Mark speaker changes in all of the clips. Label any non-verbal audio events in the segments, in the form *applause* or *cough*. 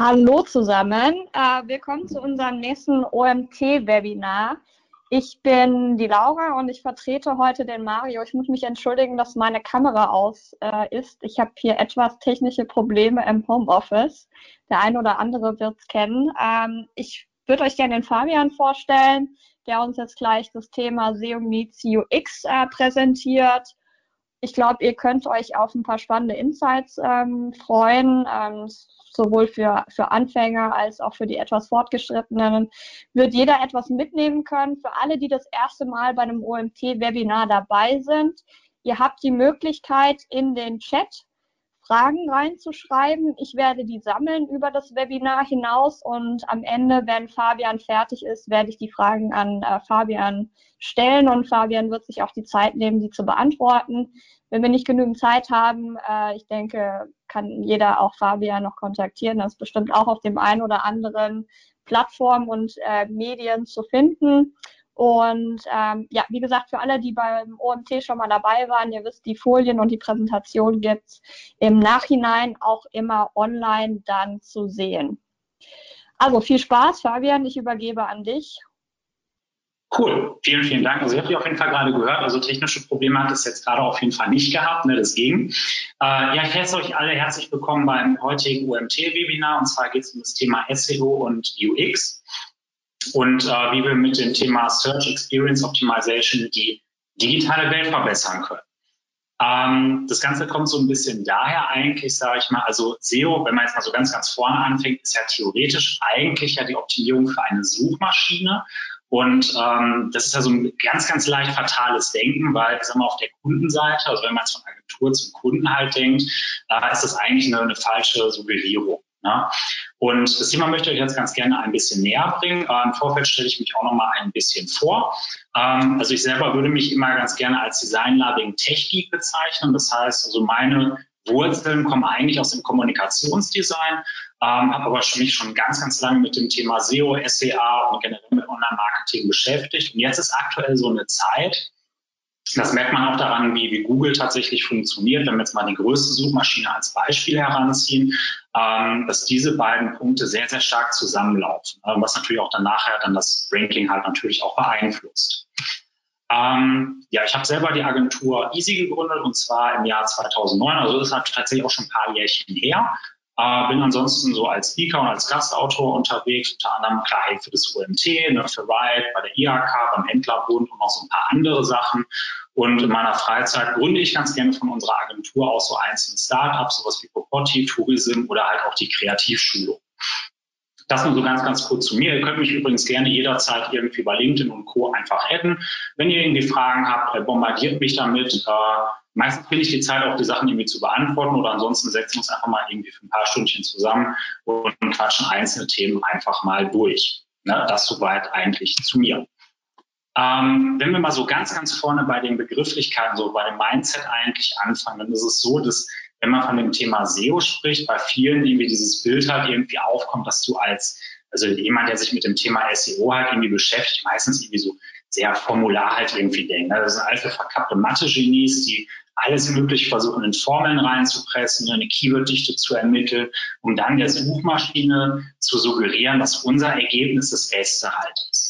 Speaker 1: Hallo zusammen, äh, willkommen zu unserem nächsten OMT-Webinar. Ich bin die Laura und ich vertrete heute den Mario. Ich muss mich entschuldigen, dass meine Kamera aus äh, ist. Ich habe hier etwas technische Probleme im Homeoffice. Der eine oder andere wird es kennen. Ähm, ich würde euch gerne den Fabian vorstellen, der uns jetzt gleich das Thema SEO Meets UX äh, präsentiert ich glaube, ihr könnt euch auf ein paar spannende Insights ähm, freuen, ähm, sowohl für, für Anfänger als auch für die etwas fortgeschrittenen. Wird jeder etwas mitnehmen können. Für alle, die das erste Mal bei einem OMT-Webinar dabei sind, ihr habt die Möglichkeit, in den Chat Fragen reinzuschreiben. Ich werde die sammeln über das Webinar hinaus und am Ende, wenn Fabian fertig ist, werde ich die Fragen an äh, Fabian stellen und Fabian wird sich auch die Zeit nehmen, die zu beantworten. Wenn wir nicht genügend Zeit haben, äh, ich denke, kann jeder auch Fabian noch kontaktieren. Das ist bestimmt auch auf dem einen oder anderen Plattform und äh, Medien zu finden. Und ähm, ja, wie gesagt, für alle, die beim OMT schon mal dabei waren, ihr wisst, die Folien und die Präsentation gibt's im Nachhinein auch immer online dann zu sehen. Also viel Spaß, Fabian, ich übergebe an dich.
Speaker 2: Cool, vielen, vielen Dank. Also ich habe dich auf jeden Fall gerade gehört, also technische Probleme hat es jetzt gerade auf jeden Fall nicht gehabt, ne, das ging. Äh, ja, ich heiße euch alle herzlich willkommen beim heutigen OMT-Webinar und zwar geht es um das Thema SEO und UX und äh, wie wir mit dem Thema Search Experience Optimization die digitale Welt verbessern können. Ähm, das Ganze kommt so ein bisschen daher eigentlich, sage ich mal, also SEO, wenn man jetzt mal so ganz, ganz vorne anfängt, ist ja theoretisch eigentlich ja die Optimierung für eine Suchmaschine. Und ähm, das ist ja so ein ganz, ganz leicht fatales Denken, weil, ich sag mal, auf der Kundenseite, also wenn man jetzt von Agentur zum Kunden halt denkt, äh, ist das eigentlich eine, eine falsche Suggerierung. Ja. Und das Thema möchte ich euch jetzt ganz gerne ein bisschen näher bringen. Äh, Im Vorfeld stelle ich mich auch noch mal ein bisschen vor. Ähm, also ich selber würde mich immer ganz gerne als Design-Loving Tech-Geek bezeichnen. Das heißt, also meine Wurzeln kommen eigentlich aus dem Kommunikationsdesign, ähm, habe aber mich schon ganz, ganz lange mit dem Thema SEO, SEA und generell mit Online-Marketing beschäftigt. Und jetzt ist aktuell so eine Zeit, das merkt man auch daran, wie, wie Google tatsächlich funktioniert. Wenn wir jetzt mal die größte Suchmaschine als Beispiel heranziehen, ähm, dass diese beiden Punkte sehr, sehr stark zusammenlaufen, äh, was natürlich auch dann nachher dann das Ranking halt natürlich auch beeinflusst. Ähm, ja, ich habe selber die Agentur Easy gegründet und zwar im Jahr 2009, also das ist halt tatsächlich auch schon ein paar Jährchen her. Äh, bin ansonsten so als Speaker und als Gastautor unterwegs, unter anderem klar für das OMT, ne, für Ride, bei der IHK, beim Händlerbund und noch so ein paar andere Sachen. Und in meiner Freizeit gründe ich ganz gerne von unserer Agentur auch so einzelne Startups, sowas wie Popotti, Tourism oder halt auch die Kreativschulung. Das nur so ganz, ganz kurz zu mir. Ihr könnt mich übrigens gerne jederzeit irgendwie bei LinkedIn und Co. einfach adden. Wenn ihr irgendwie Fragen habt, äh, bombardiert mich damit. Äh, meistens finde ich die Zeit auch, die Sachen irgendwie zu beantworten oder ansonsten setzen wir uns einfach mal irgendwie für ein paar Stündchen zusammen und quatschen einzelne Themen einfach mal durch. Ne, das soweit eigentlich zu mir. Ähm, wenn wir mal so ganz, ganz vorne bei den Begrifflichkeiten, so bei dem Mindset eigentlich anfangen, dann ist es so, dass wenn man von dem Thema SEO spricht, bei vielen irgendwie dieses Bild halt irgendwie aufkommt, dass du als, also jemand, der sich mit dem Thema SEO halt irgendwie beschäftigt, meistens irgendwie so sehr formular halt irgendwie denkt. Ne? Das sind alte verkappte Mathe-Genies, die alles Mögliche versuchen, in Formeln reinzupressen, eine Keyworddichte zu ermitteln, um dann der Suchmaschine zu suggerieren, dass unser Ergebnis das Beste halt ist.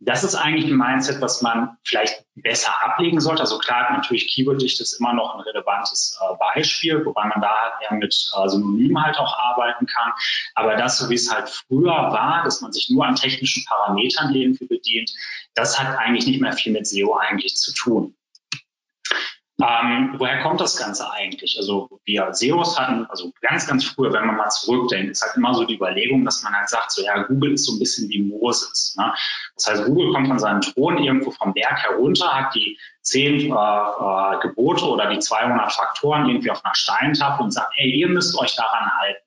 Speaker 2: Das ist eigentlich ein Mindset, was man vielleicht besser ablegen sollte. Also klar, natürlich Keyworddichte ist immer noch ein relevantes äh, Beispiel, wobei man da halt eher mit äh, Synonymen halt auch arbeiten kann. Aber das, so wie es halt früher war, dass man sich nur an technischen Parametern irgendwie bedient, das hat eigentlich nicht mehr viel mit SEO eigentlich zu tun. Ähm, woher kommt das Ganze eigentlich? Also wir SEOs hatten, also ganz, ganz früher, wenn man mal zurückdenkt, ist halt immer so die Überlegung, dass man halt sagt, so ja, Google ist so ein bisschen wie Moses. Ne? Das heißt, Google kommt von seinem Thron irgendwo vom Berg herunter, hat die zehn äh, äh, Gebote oder die 200 Faktoren irgendwie auf einer Steintafel und sagt, ey, ihr müsst euch daran halten.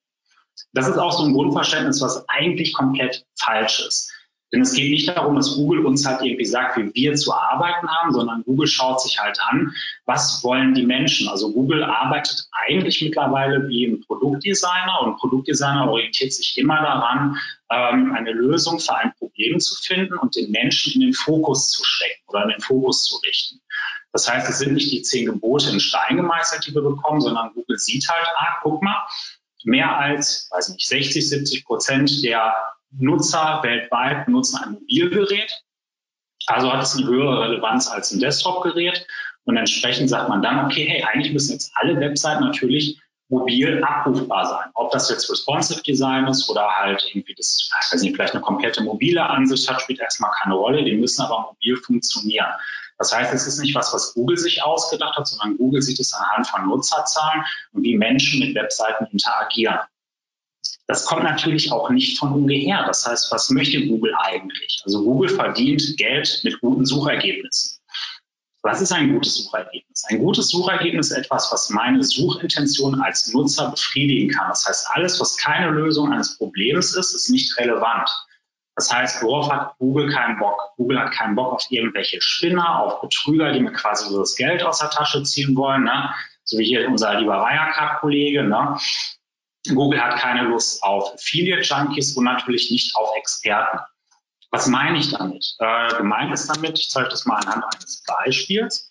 Speaker 2: Das ist auch so ein Grundverständnis, was eigentlich komplett falsch ist. Denn es geht nicht darum, dass Google uns halt irgendwie sagt, wie wir zu arbeiten haben, sondern Google schaut sich halt an, was wollen die Menschen. Also Google arbeitet eigentlich mittlerweile wie ein Produktdesigner und ein Produktdesigner orientiert sich immer daran, ähm, eine Lösung für ein Problem zu finden und den Menschen in den Fokus zu stecken oder in den Fokus zu richten. Das heißt, es sind nicht die zehn Gebote in Stein gemeißelt, die wir bekommen, sondern Google sieht halt, ah, guck mal, mehr als, weiß nicht, 60, 70 Prozent der Nutzer weltweit benutzen ein Mobilgerät. Also hat es eine höhere Relevanz als ein Desktop-Gerät. Und entsprechend sagt man dann, okay, hey, eigentlich müssen jetzt alle Webseiten natürlich mobil abrufbar sein. Ob das jetzt Responsive Design ist oder halt irgendwie das, ich weiß nicht, vielleicht eine komplette mobile Ansicht hat, spielt erstmal keine Rolle. Die müssen aber mobil funktionieren. Das heißt, es ist nicht was, was Google sich ausgedacht hat, sondern Google sieht es anhand von Nutzerzahlen und wie Menschen mit Webseiten interagieren. Das kommt natürlich auch nicht von ungefähr. Das heißt, was möchte Google eigentlich? Also Google verdient Geld mit guten Suchergebnissen. Was ist ein gutes Suchergebnis? Ein gutes Suchergebnis ist etwas, was meine Suchintention als Nutzer befriedigen kann. Das heißt, alles, was keine Lösung eines Problems ist, ist nicht relevant. Das heißt, worauf hat Google keinen Bock? Google hat keinen Bock auf irgendwelche Spinner, auf Betrüger, die mir quasi so das Geld aus der Tasche ziehen wollen, ne? so wie hier unser lieber Wirecard-Kollege. Ne? Google hat keine Lust auf Affiliate-Junkies und natürlich nicht auf Experten. Was meine ich damit? Äh, gemeint ist damit, ich zeige das mal anhand eines Beispiels.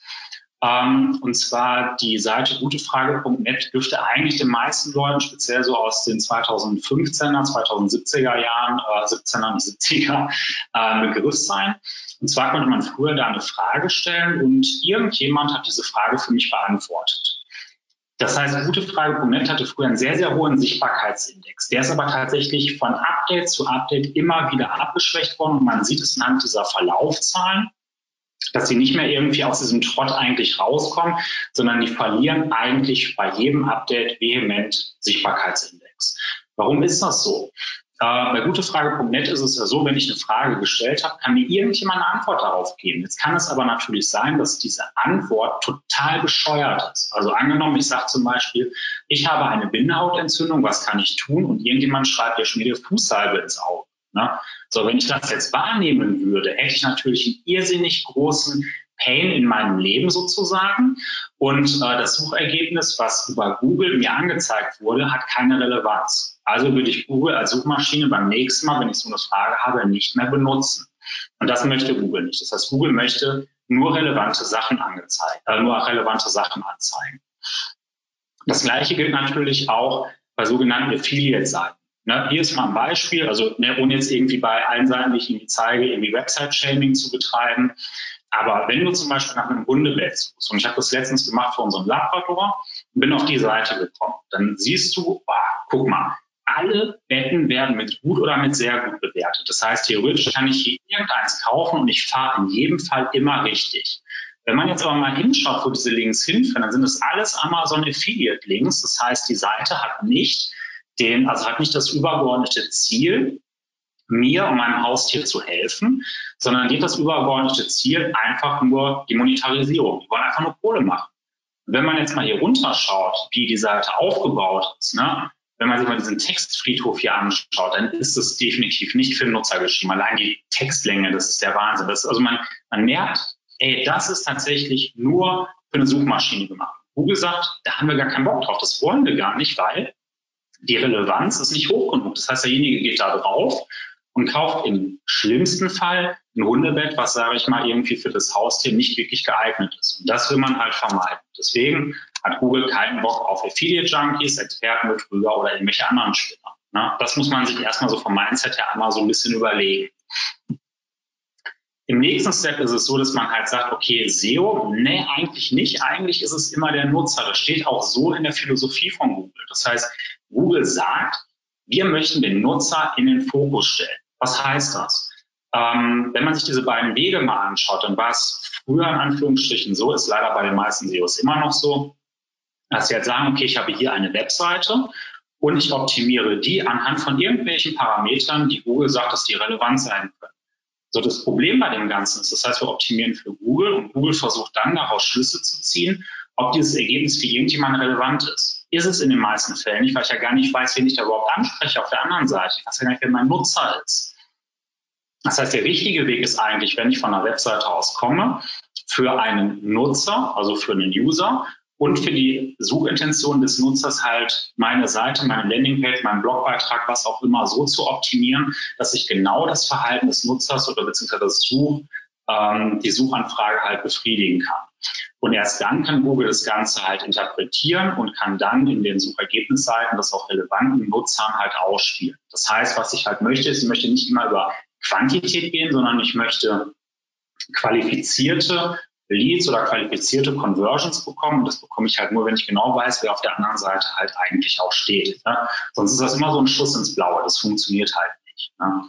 Speaker 2: Ähm, und zwar die Seite gutefrage.net dürfte eigentlich den meisten Leuten, speziell so aus den 2015er, 2070er Jahren, äh, 17er und 70er, äh, Begriff sein. Und zwar konnte man früher da eine Frage stellen und irgendjemand hat diese Frage für mich beantwortet. Das heißt, gutefrage.net hatte früher einen sehr, sehr hohen Sichtbarkeitsindex. Der ist aber tatsächlich von Update zu Update immer wieder abgeschwächt worden und man sieht es anhand dieser Verlaufzahlen, dass sie nicht mehr irgendwie aus diesem Trott eigentlich rauskommen, sondern die verlieren eigentlich bei jedem Update vehement Sichtbarkeitsindex. Warum ist das so? Äh, bei gutefrage.net ist es ja so, wenn ich eine Frage gestellt habe, kann mir irgendjemand eine Antwort darauf geben. Jetzt kann es aber natürlich sein, dass diese Antwort total bescheuert ist. Also angenommen, ich sage zum Beispiel, ich habe eine Bindehautentzündung, was kann ich tun? Und irgendjemand schreibt, ja, schmier dir Fußsalbe ins Auge. Ne? So, wenn ich das jetzt wahrnehmen würde, hätte ich natürlich einen irrsinnig großen Pain in meinem Leben sozusagen. Und äh, das Suchergebnis, was über Google mir angezeigt wurde, hat keine Relevanz. Also würde ich Google als Suchmaschine beim nächsten Mal, wenn ich so eine Frage habe, nicht mehr benutzen. Und das möchte Google nicht. Das heißt, Google möchte nur relevante Sachen angezeigt, äh, nur relevante Sachen anzeigen. Das gleiche gilt natürlich auch bei sogenannten Affiliate-Seiten. Ne, hier ist mal ein Beispiel, also ne, ohne jetzt irgendwie bei allen Seiten, die ich Ihnen zeige, irgendwie Website-Shaming zu betreiben. Aber wenn du zum Beispiel nach einem Hundebett suchst, und ich habe das letztens gemacht für unseren Labrador bin auf die Seite gekommen, dann siehst du, oh, guck mal, alle Betten werden mit gut oder mit sehr gut bewertet. Das heißt, theoretisch kann ich hier irgendeins kaufen und ich fahre in jedem Fall immer richtig. Wenn man jetzt aber mal hinschaut, wo diese Links hinführen, dann sind das alles Amazon Affiliate Links. Das heißt, die Seite hat nicht den, also hat nicht das übergeordnete Ziel, mir und meinem Haustier zu helfen, sondern geht das übergeordnete Ziel einfach nur die Monetarisierung. Die wollen einfach nur Kohle machen. wenn man jetzt mal hier runterschaut, wie die Seite aufgebaut ist, ne, wenn man sich mal diesen Textfriedhof hier anschaut, dann ist es definitiv nicht für den Nutzer geschrieben. Allein die Textlänge, das ist der Wahnsinn. Das, also man, man merkt, ey, das ist tatsächlich nur für eine Suchmaschine gemacht. Google sagt, da haben wir gar keinen Bock drauf. Das wollen wir gar nicht, weil die Relevanz ist nicht hoch genug. Das heißt, derjenige geht da drauf und kauft im schlimmsten Fall ein Hundebett, was, sage ich mal, irgendwie für das Haustier nicht wirklich geeignet ist. Und das will man halt vermeiden. Deswegen hat Google keinen Bock auf Affiliate-Junkies, Expertenbetrüger oder irgendwelche anderen Spinner. Ne? Das muss man sich erstmal so vom Mindset her einmal so ein bisschen überlegen. Im nächsten Step ist es so, dass man halt sagt, okay, SEO, nee, eigentlich nicht. Eigentlich ist es immer der Nutzer. Das steht auch so in der Philosophie von Google. Das heißt, Google sagt, wir möchten den Nutzer in den Fokus stellen. Was heißt das? Ähm, wenn man sich diese beiden Wege mal anschaut, dann war es früher in Anführungsstrichen so, ist leider bei den meisten SEOs immer noch so, dass sie halt sagen, okay, ich habe hier eine Webseite und ich optimiere die anhand von irgendwelchen Parametern, die Google sagt, dass die relevant sein können. So, das Problem bei dem Ganzen ist, das heißt, wir optimieren für Google und Google versucht dann daraus Schlüsse zu ziehen, ob dieses Ergebnis für irgendjemanden relevant ist. Ist es in den meisten Fällen nicht, weil ich ja gar nicht weiß, wen ich da überhaupt anspreche auf der anderen Seite. Ich weiß ja gar nicht, wer mein Nutzer ist. Das heißt, der richtige Weg ist eigentlich, wenn ich von einer Webseite aus komme, für einen Nutzer, also für einen User, und für die Suchintention des Nutzers halt meine Seite, meine Landingpage, meinen Blogbeitrag, was auch immer so zu optimieren, dass ich genau das Verhalten des Nutzers oder beziehungsweise das Such, ähm, die Suchanfrage halt befriedigen kann. Und erst dann kann Google das Ganze halt interpretieren und kann dann in den Suchergebnisseiten das auch relevanten Nutzern halt ausspielen. Das heißt, was ich halt möchte, ist, ich möchte nicht immer über Quantität gehen, sondern ich möchte qualifizierte Leads oder qualifizierte Conversions bekommen. Und das bekomme ich halt nur, wenn ich genau weiß, wer auf der anderen Seite halt eigentlich auch steht. Ne? Sonst ist das immer so ein Schuss ins Blaue. Das funktioniert halt nicht. Ne?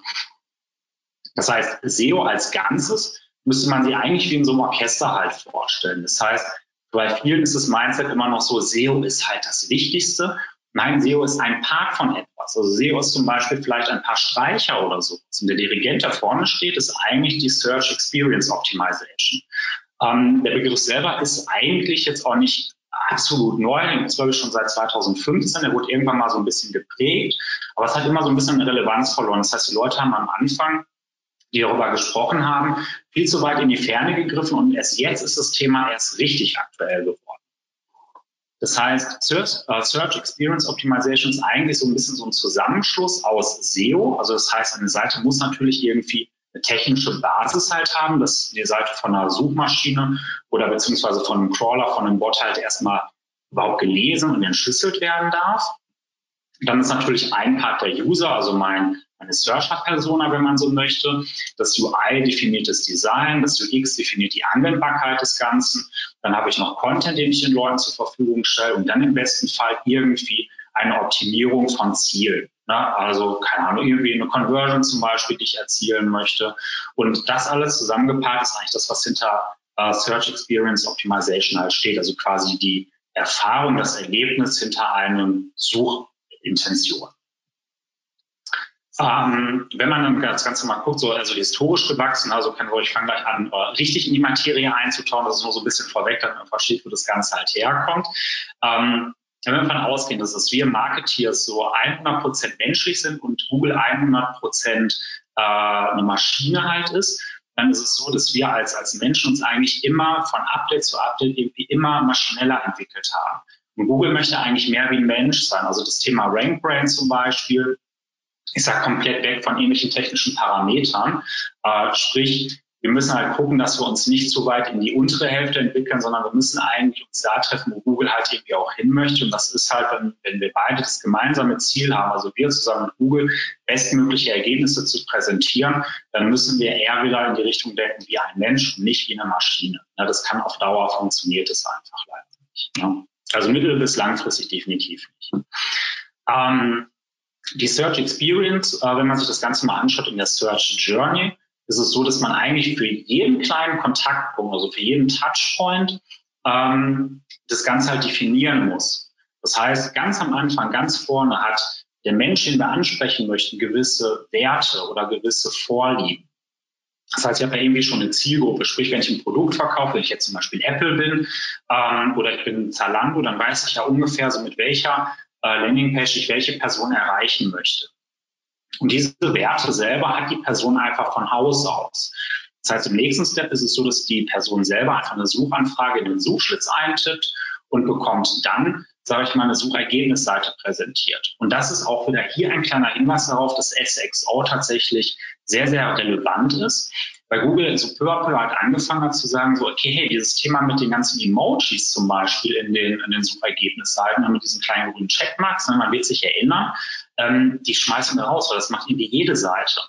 Speaker 2: Das heißt, SEO als Ganzes müsste man sich eigentlich wie in so einem Orchester halt vorstellen. Das heißt, bei vielen ist das Mindset immer noch so, SEO ist halt das Wichtigste. Nein, SEO ist ein Part von etwas. Also SEO ist zum Beispiel vielleicht ein paar Streicher oder so. Und der Dirigent, der vorne steht, ist eigentlich die Search Experience Optimization. Ähm, der Begriff selber ist eigentlich jetzt auch nicht absolut neu, den gibt es schon seit 2015, der wurde irgendwann mal so ein bisschen geprägt, aber es hat immer so ein bisschen Relevanz verloren. Das heißt, die Leute haben am Anfang, die darüber gesprochen haben, viel zu weit in die Ferne gegriffen und erst jetzt ist das Thema erst richtig aktuell geworden. Das heißt, Search, Search Experience Optimization ist eigentlich so ein bisschen so ein Zusammenschluss aus SEO. Also das heißt, eine Seite muss natürlich irgendwie technische Basis halt haben, dass die Seite von einer Suchmaschine oder beziehungsweise von einem Crawler, von einem Bot halt erstmal überhaupt gelesen und entschlüsselt werden darf. Dann ist natürlich ein Part der User, also mein, meine Searcher-Persona, wenn man so möchte. Das UI definiert das Design, das UX definiert die Anwendbarkeit des Ganzen. Dann habe ich noch Content, den ich den Leuten zur Verfügung stelle und dann im besten Fall irgendwie eine Optimierung von Zielen. Ne? Also, keine Ahnung, irgendwie eine Conversion zum Beispiel, die ich erzielen möchte. Und das alles zusammengepackt ist eigentlich das, was hinter äh, Search Experience Optimization halt steht. Also quasi die Erfahrung, das Erlebnis hinter einem Suchintention. Ähm, wenn man dann das Ganze mal guckt, so also historisch gewachsen, also kann ich fange gleich an, äh, richtig in die Materie einzutauchen, das ist nur so ein bisschen vorweg, damit man versteht, wo das Ganze halt herkommt. Ähm, wenn wir davon ausgehen, dass wir Marketeers so 100% menschlich sind und Google 100% äh, eine Maschine halt ist, dann ist es so, dass wir als, als Menschen uns eigentlich immer von Update zu Update irgendwie immer maschneller entwickelt haben. Und Google möchte eigentlich mehr wie ein Mensch sein. Also das Thema Rank Brain zum Beispiel ist ja komplett weg von ähnlichen technischen Parametern. Äh, sprich, wir müssen halt gucken, dass wir uns nicht zu weit in die untere Hälfte entwickeln, sondern wir müssen eigentlich uns da treffen, wo Google halt irgendwie auch hin möchte. Und das ist halt, wenn, wenn wir beide das gemeinsame Ziel haben, also wir zusammen mit Google bestmögliche Ergebnisse zu präsentieren, dann müssen wir eher wieder in die Richtung denken wie ein Mensch und nicht wie eine Maschine. Ja, das kann auf Dauer funktioniert es einfach leider nicht. Ja. Also mittel- bis langfristig definitiv nicht. Ähm, die Search Experience, äh, wenn man sich das Ganze mal anschaut in der Search Journey, ist es so, dass man eigentlich für jeden kleinen Kontaktpunkt, also für jeden Touchpoint, ähm, das Ganze halt definieren muss. Das heißt, ganz am Anfang, ganz vorne hat der Mensch, den wir ansprechen möchten, gewisse Werte oder gewisse Vorlieben. Das heißt, ich habe ja irgendwie schon eine Zielgruppe. Sprich, wenn ich ein Produkt verkaufe, wenn ich jetzt zum Beispiel Apple bin ähm, oder ich bin Zalando, dann weiß ich ja ungefähr so, mit welcher äh, Landingpage ich welche Person erreichen möchte. Und diese Werte selber hat die Person einfach von Haus aus. Das heißt, im nächsten Step ist es so, dass die Person selber einfach eine Suchanfrage in den Suchschlitz eintippt und bekommt dann, sage ich mal, eine Suchergebnisseite präsentiert. Und das ist auch wieder hier ein kleiner Hinweis darauf, dass SXO tatsächlich sehr, sehr relevant ist, weil Google so peu à peu halt angefangen hat zu sagen, so, okay, hey, dieses Thema mit den ganzen Emojis zum Beispiel in den, in den Suchergebnisseiten, mit diesen kleinen grünen Checkmarks, ne, man wird sich erinnern, ähm, die schmeißen wir raus, weil das macht irgendwie jede Seite.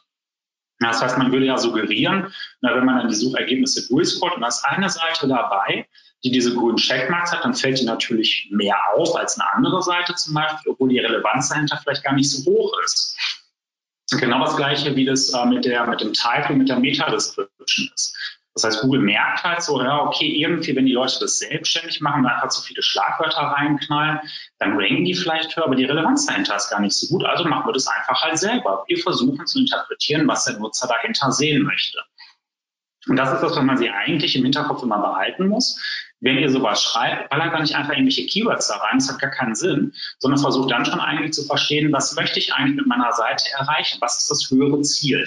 Speaker 2: Das heißt, man würde ja suggerieren, na, wenn man dann die Suchergebnisse durchscrollt und da ist eine Seite dabei, die diese grünen Checkmarks hat, dann fällt die natürlich mehr auf als eine andere Seite zum Beispiel, obwohl die Relevanz dahinter vielleicht gar nicht so hoch ist. Genau das gleiche, wie das äh, mit, der, mit dem Title, mit der Meta-Description ist. Das heißt, Google merkt halt so, ja, okay, irgendwie, wenn die Leute das selbstständig machen und einfach so viele Schlagwörter reinknallen, dann ranken die vielleicht höher, aber die Relevanz dahinter ist gar nicht so gut. Also machen wir das einfach halt selber. Wir versuchen zu interpretieren, was der Nutzer dahinter sehen möchte. Und das ist das, was man sich eigentlich im Hinterkopf immer behalten muss. Wenn ihr sowas schreibt, ballert dann nicht einfach irgendwelche Keywords da rein, das hat gar keinen Sinn, sondern versucht dann schon eigentlich zu verstehen, was möchte ich eigentlich mit meiner Seite erreichen? Was ist das höhere Ziel?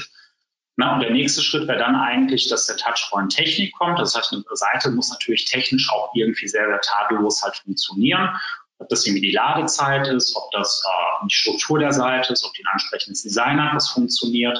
Speaker 2: Na, und der nächste Schritt wäre dann eigentlich, dass der Touchpoint Technik kommt. Das heißt, eine Seite muss natürlich technisch auch irgendwie sehr, sehr tadellos halt funktionieren. Ob das irgendwie die Ladezeit ist, ob das äh, die Struktur der Seite ist, ob die ein ansprechendes Design hat, was funktioniert.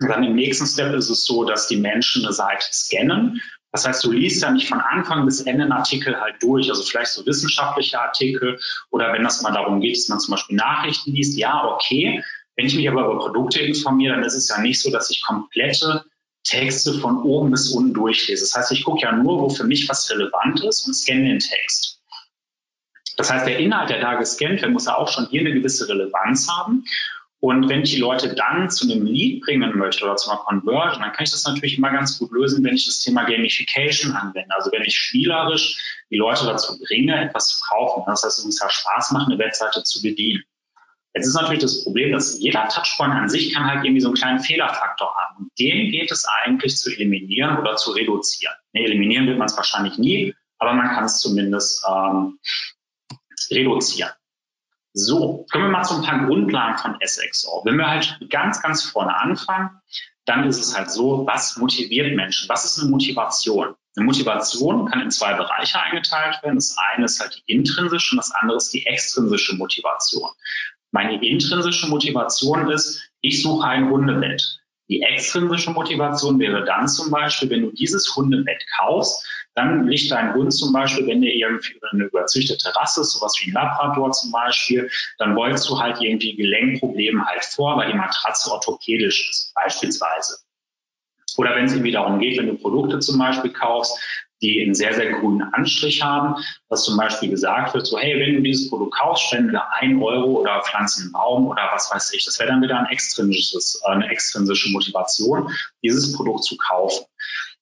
Speaker 2: Und dann im nächsten Step ist es so, dass die Menschen eine Seite scannen Das heißt, du liest ja nicht von Anfang bis Ende einen Artikel halt durch, also vielleicht so wissenschaftliche Artikel oder wenn das mal darum geht, dass man zum Beispiel Nachrichten liest, ja, okay. Wenn ich mich aber über Produkte informiere, dann ist es ja nicht so, dass ich komplette Texte von oben bis unten durchlese. Das heißt, ich gucke ja nur, wo für mich was relevant ist und scanne den Text. Das heißt, der Inhalt, der da gescannt wird, muss ja auch schon hier eine gewisse Relevanz haben. Und wenn ich die Leute dann zu einem Lead bringen möchte oder zu einer Conversion, dann kann ich das natürlich immer ganz gut lösen, wenn ich das Thema Gamification anwende. Also wenn ich spielerisch die Leute dazu bringe, etwas zu kaufen. Das heißt, es muss ja Spaß machen, eine Webseite zu bedienen. Jetzt ist natürlich das Problem, dass jeder Touchpoint an sich kann halt irgendwie so einen kleinen Fehlerfaktor haben. Und den geht es eigentlich zu eliminieren oder zu reduzieren. Nee, eliminieren wird man es wahrscheinlich nie, aber man kann es zumindest ähm, reduzieren. So, kommen wir mal zu ein paar Grundlagen von SXO. Wenn wir halt ganz, ganz vorne anfangen, dann ist es halt so, was motiviert Menschen? Was ist eine Motivation? Eine Motivation kann in zwei Bereiche eingeteilt werden. Das eine ist halt die intrinsische und das andere ist die extrinsische Motivation. Meine intrinsische Motivation ist, ich suche ein Hundebett. Die extrinsische Motivation wäre dann zum Beispiel, wenn du dieses Hundebett kaufst, dann liegt dein Hund zum Beispiel, wenn der irgendwie eine überzüchtete Rasse ist, sowas wie ein Labrador zum Beispiel, dann wolltest du halt irgendwie Gelenkprobleme halt vor, weil die Matratze orthopädisch ist, beispielsweise. Oder wenn es irgendwie darum geht, wenn du Produkte zum Beispiel kaufst, die einen sehr, sehr grünen Anstrich haben, dass zum Beispiel gesagt wird, so, hey, wenn du dieses Produkt kaufst, spenden wir ein Euro oder pflanzen einen Baum oder was weiß ich. Das wäre dann wieder ein extrinsisches, äh, eine extrinsische Motivation, dieses Produkt zu kaufen.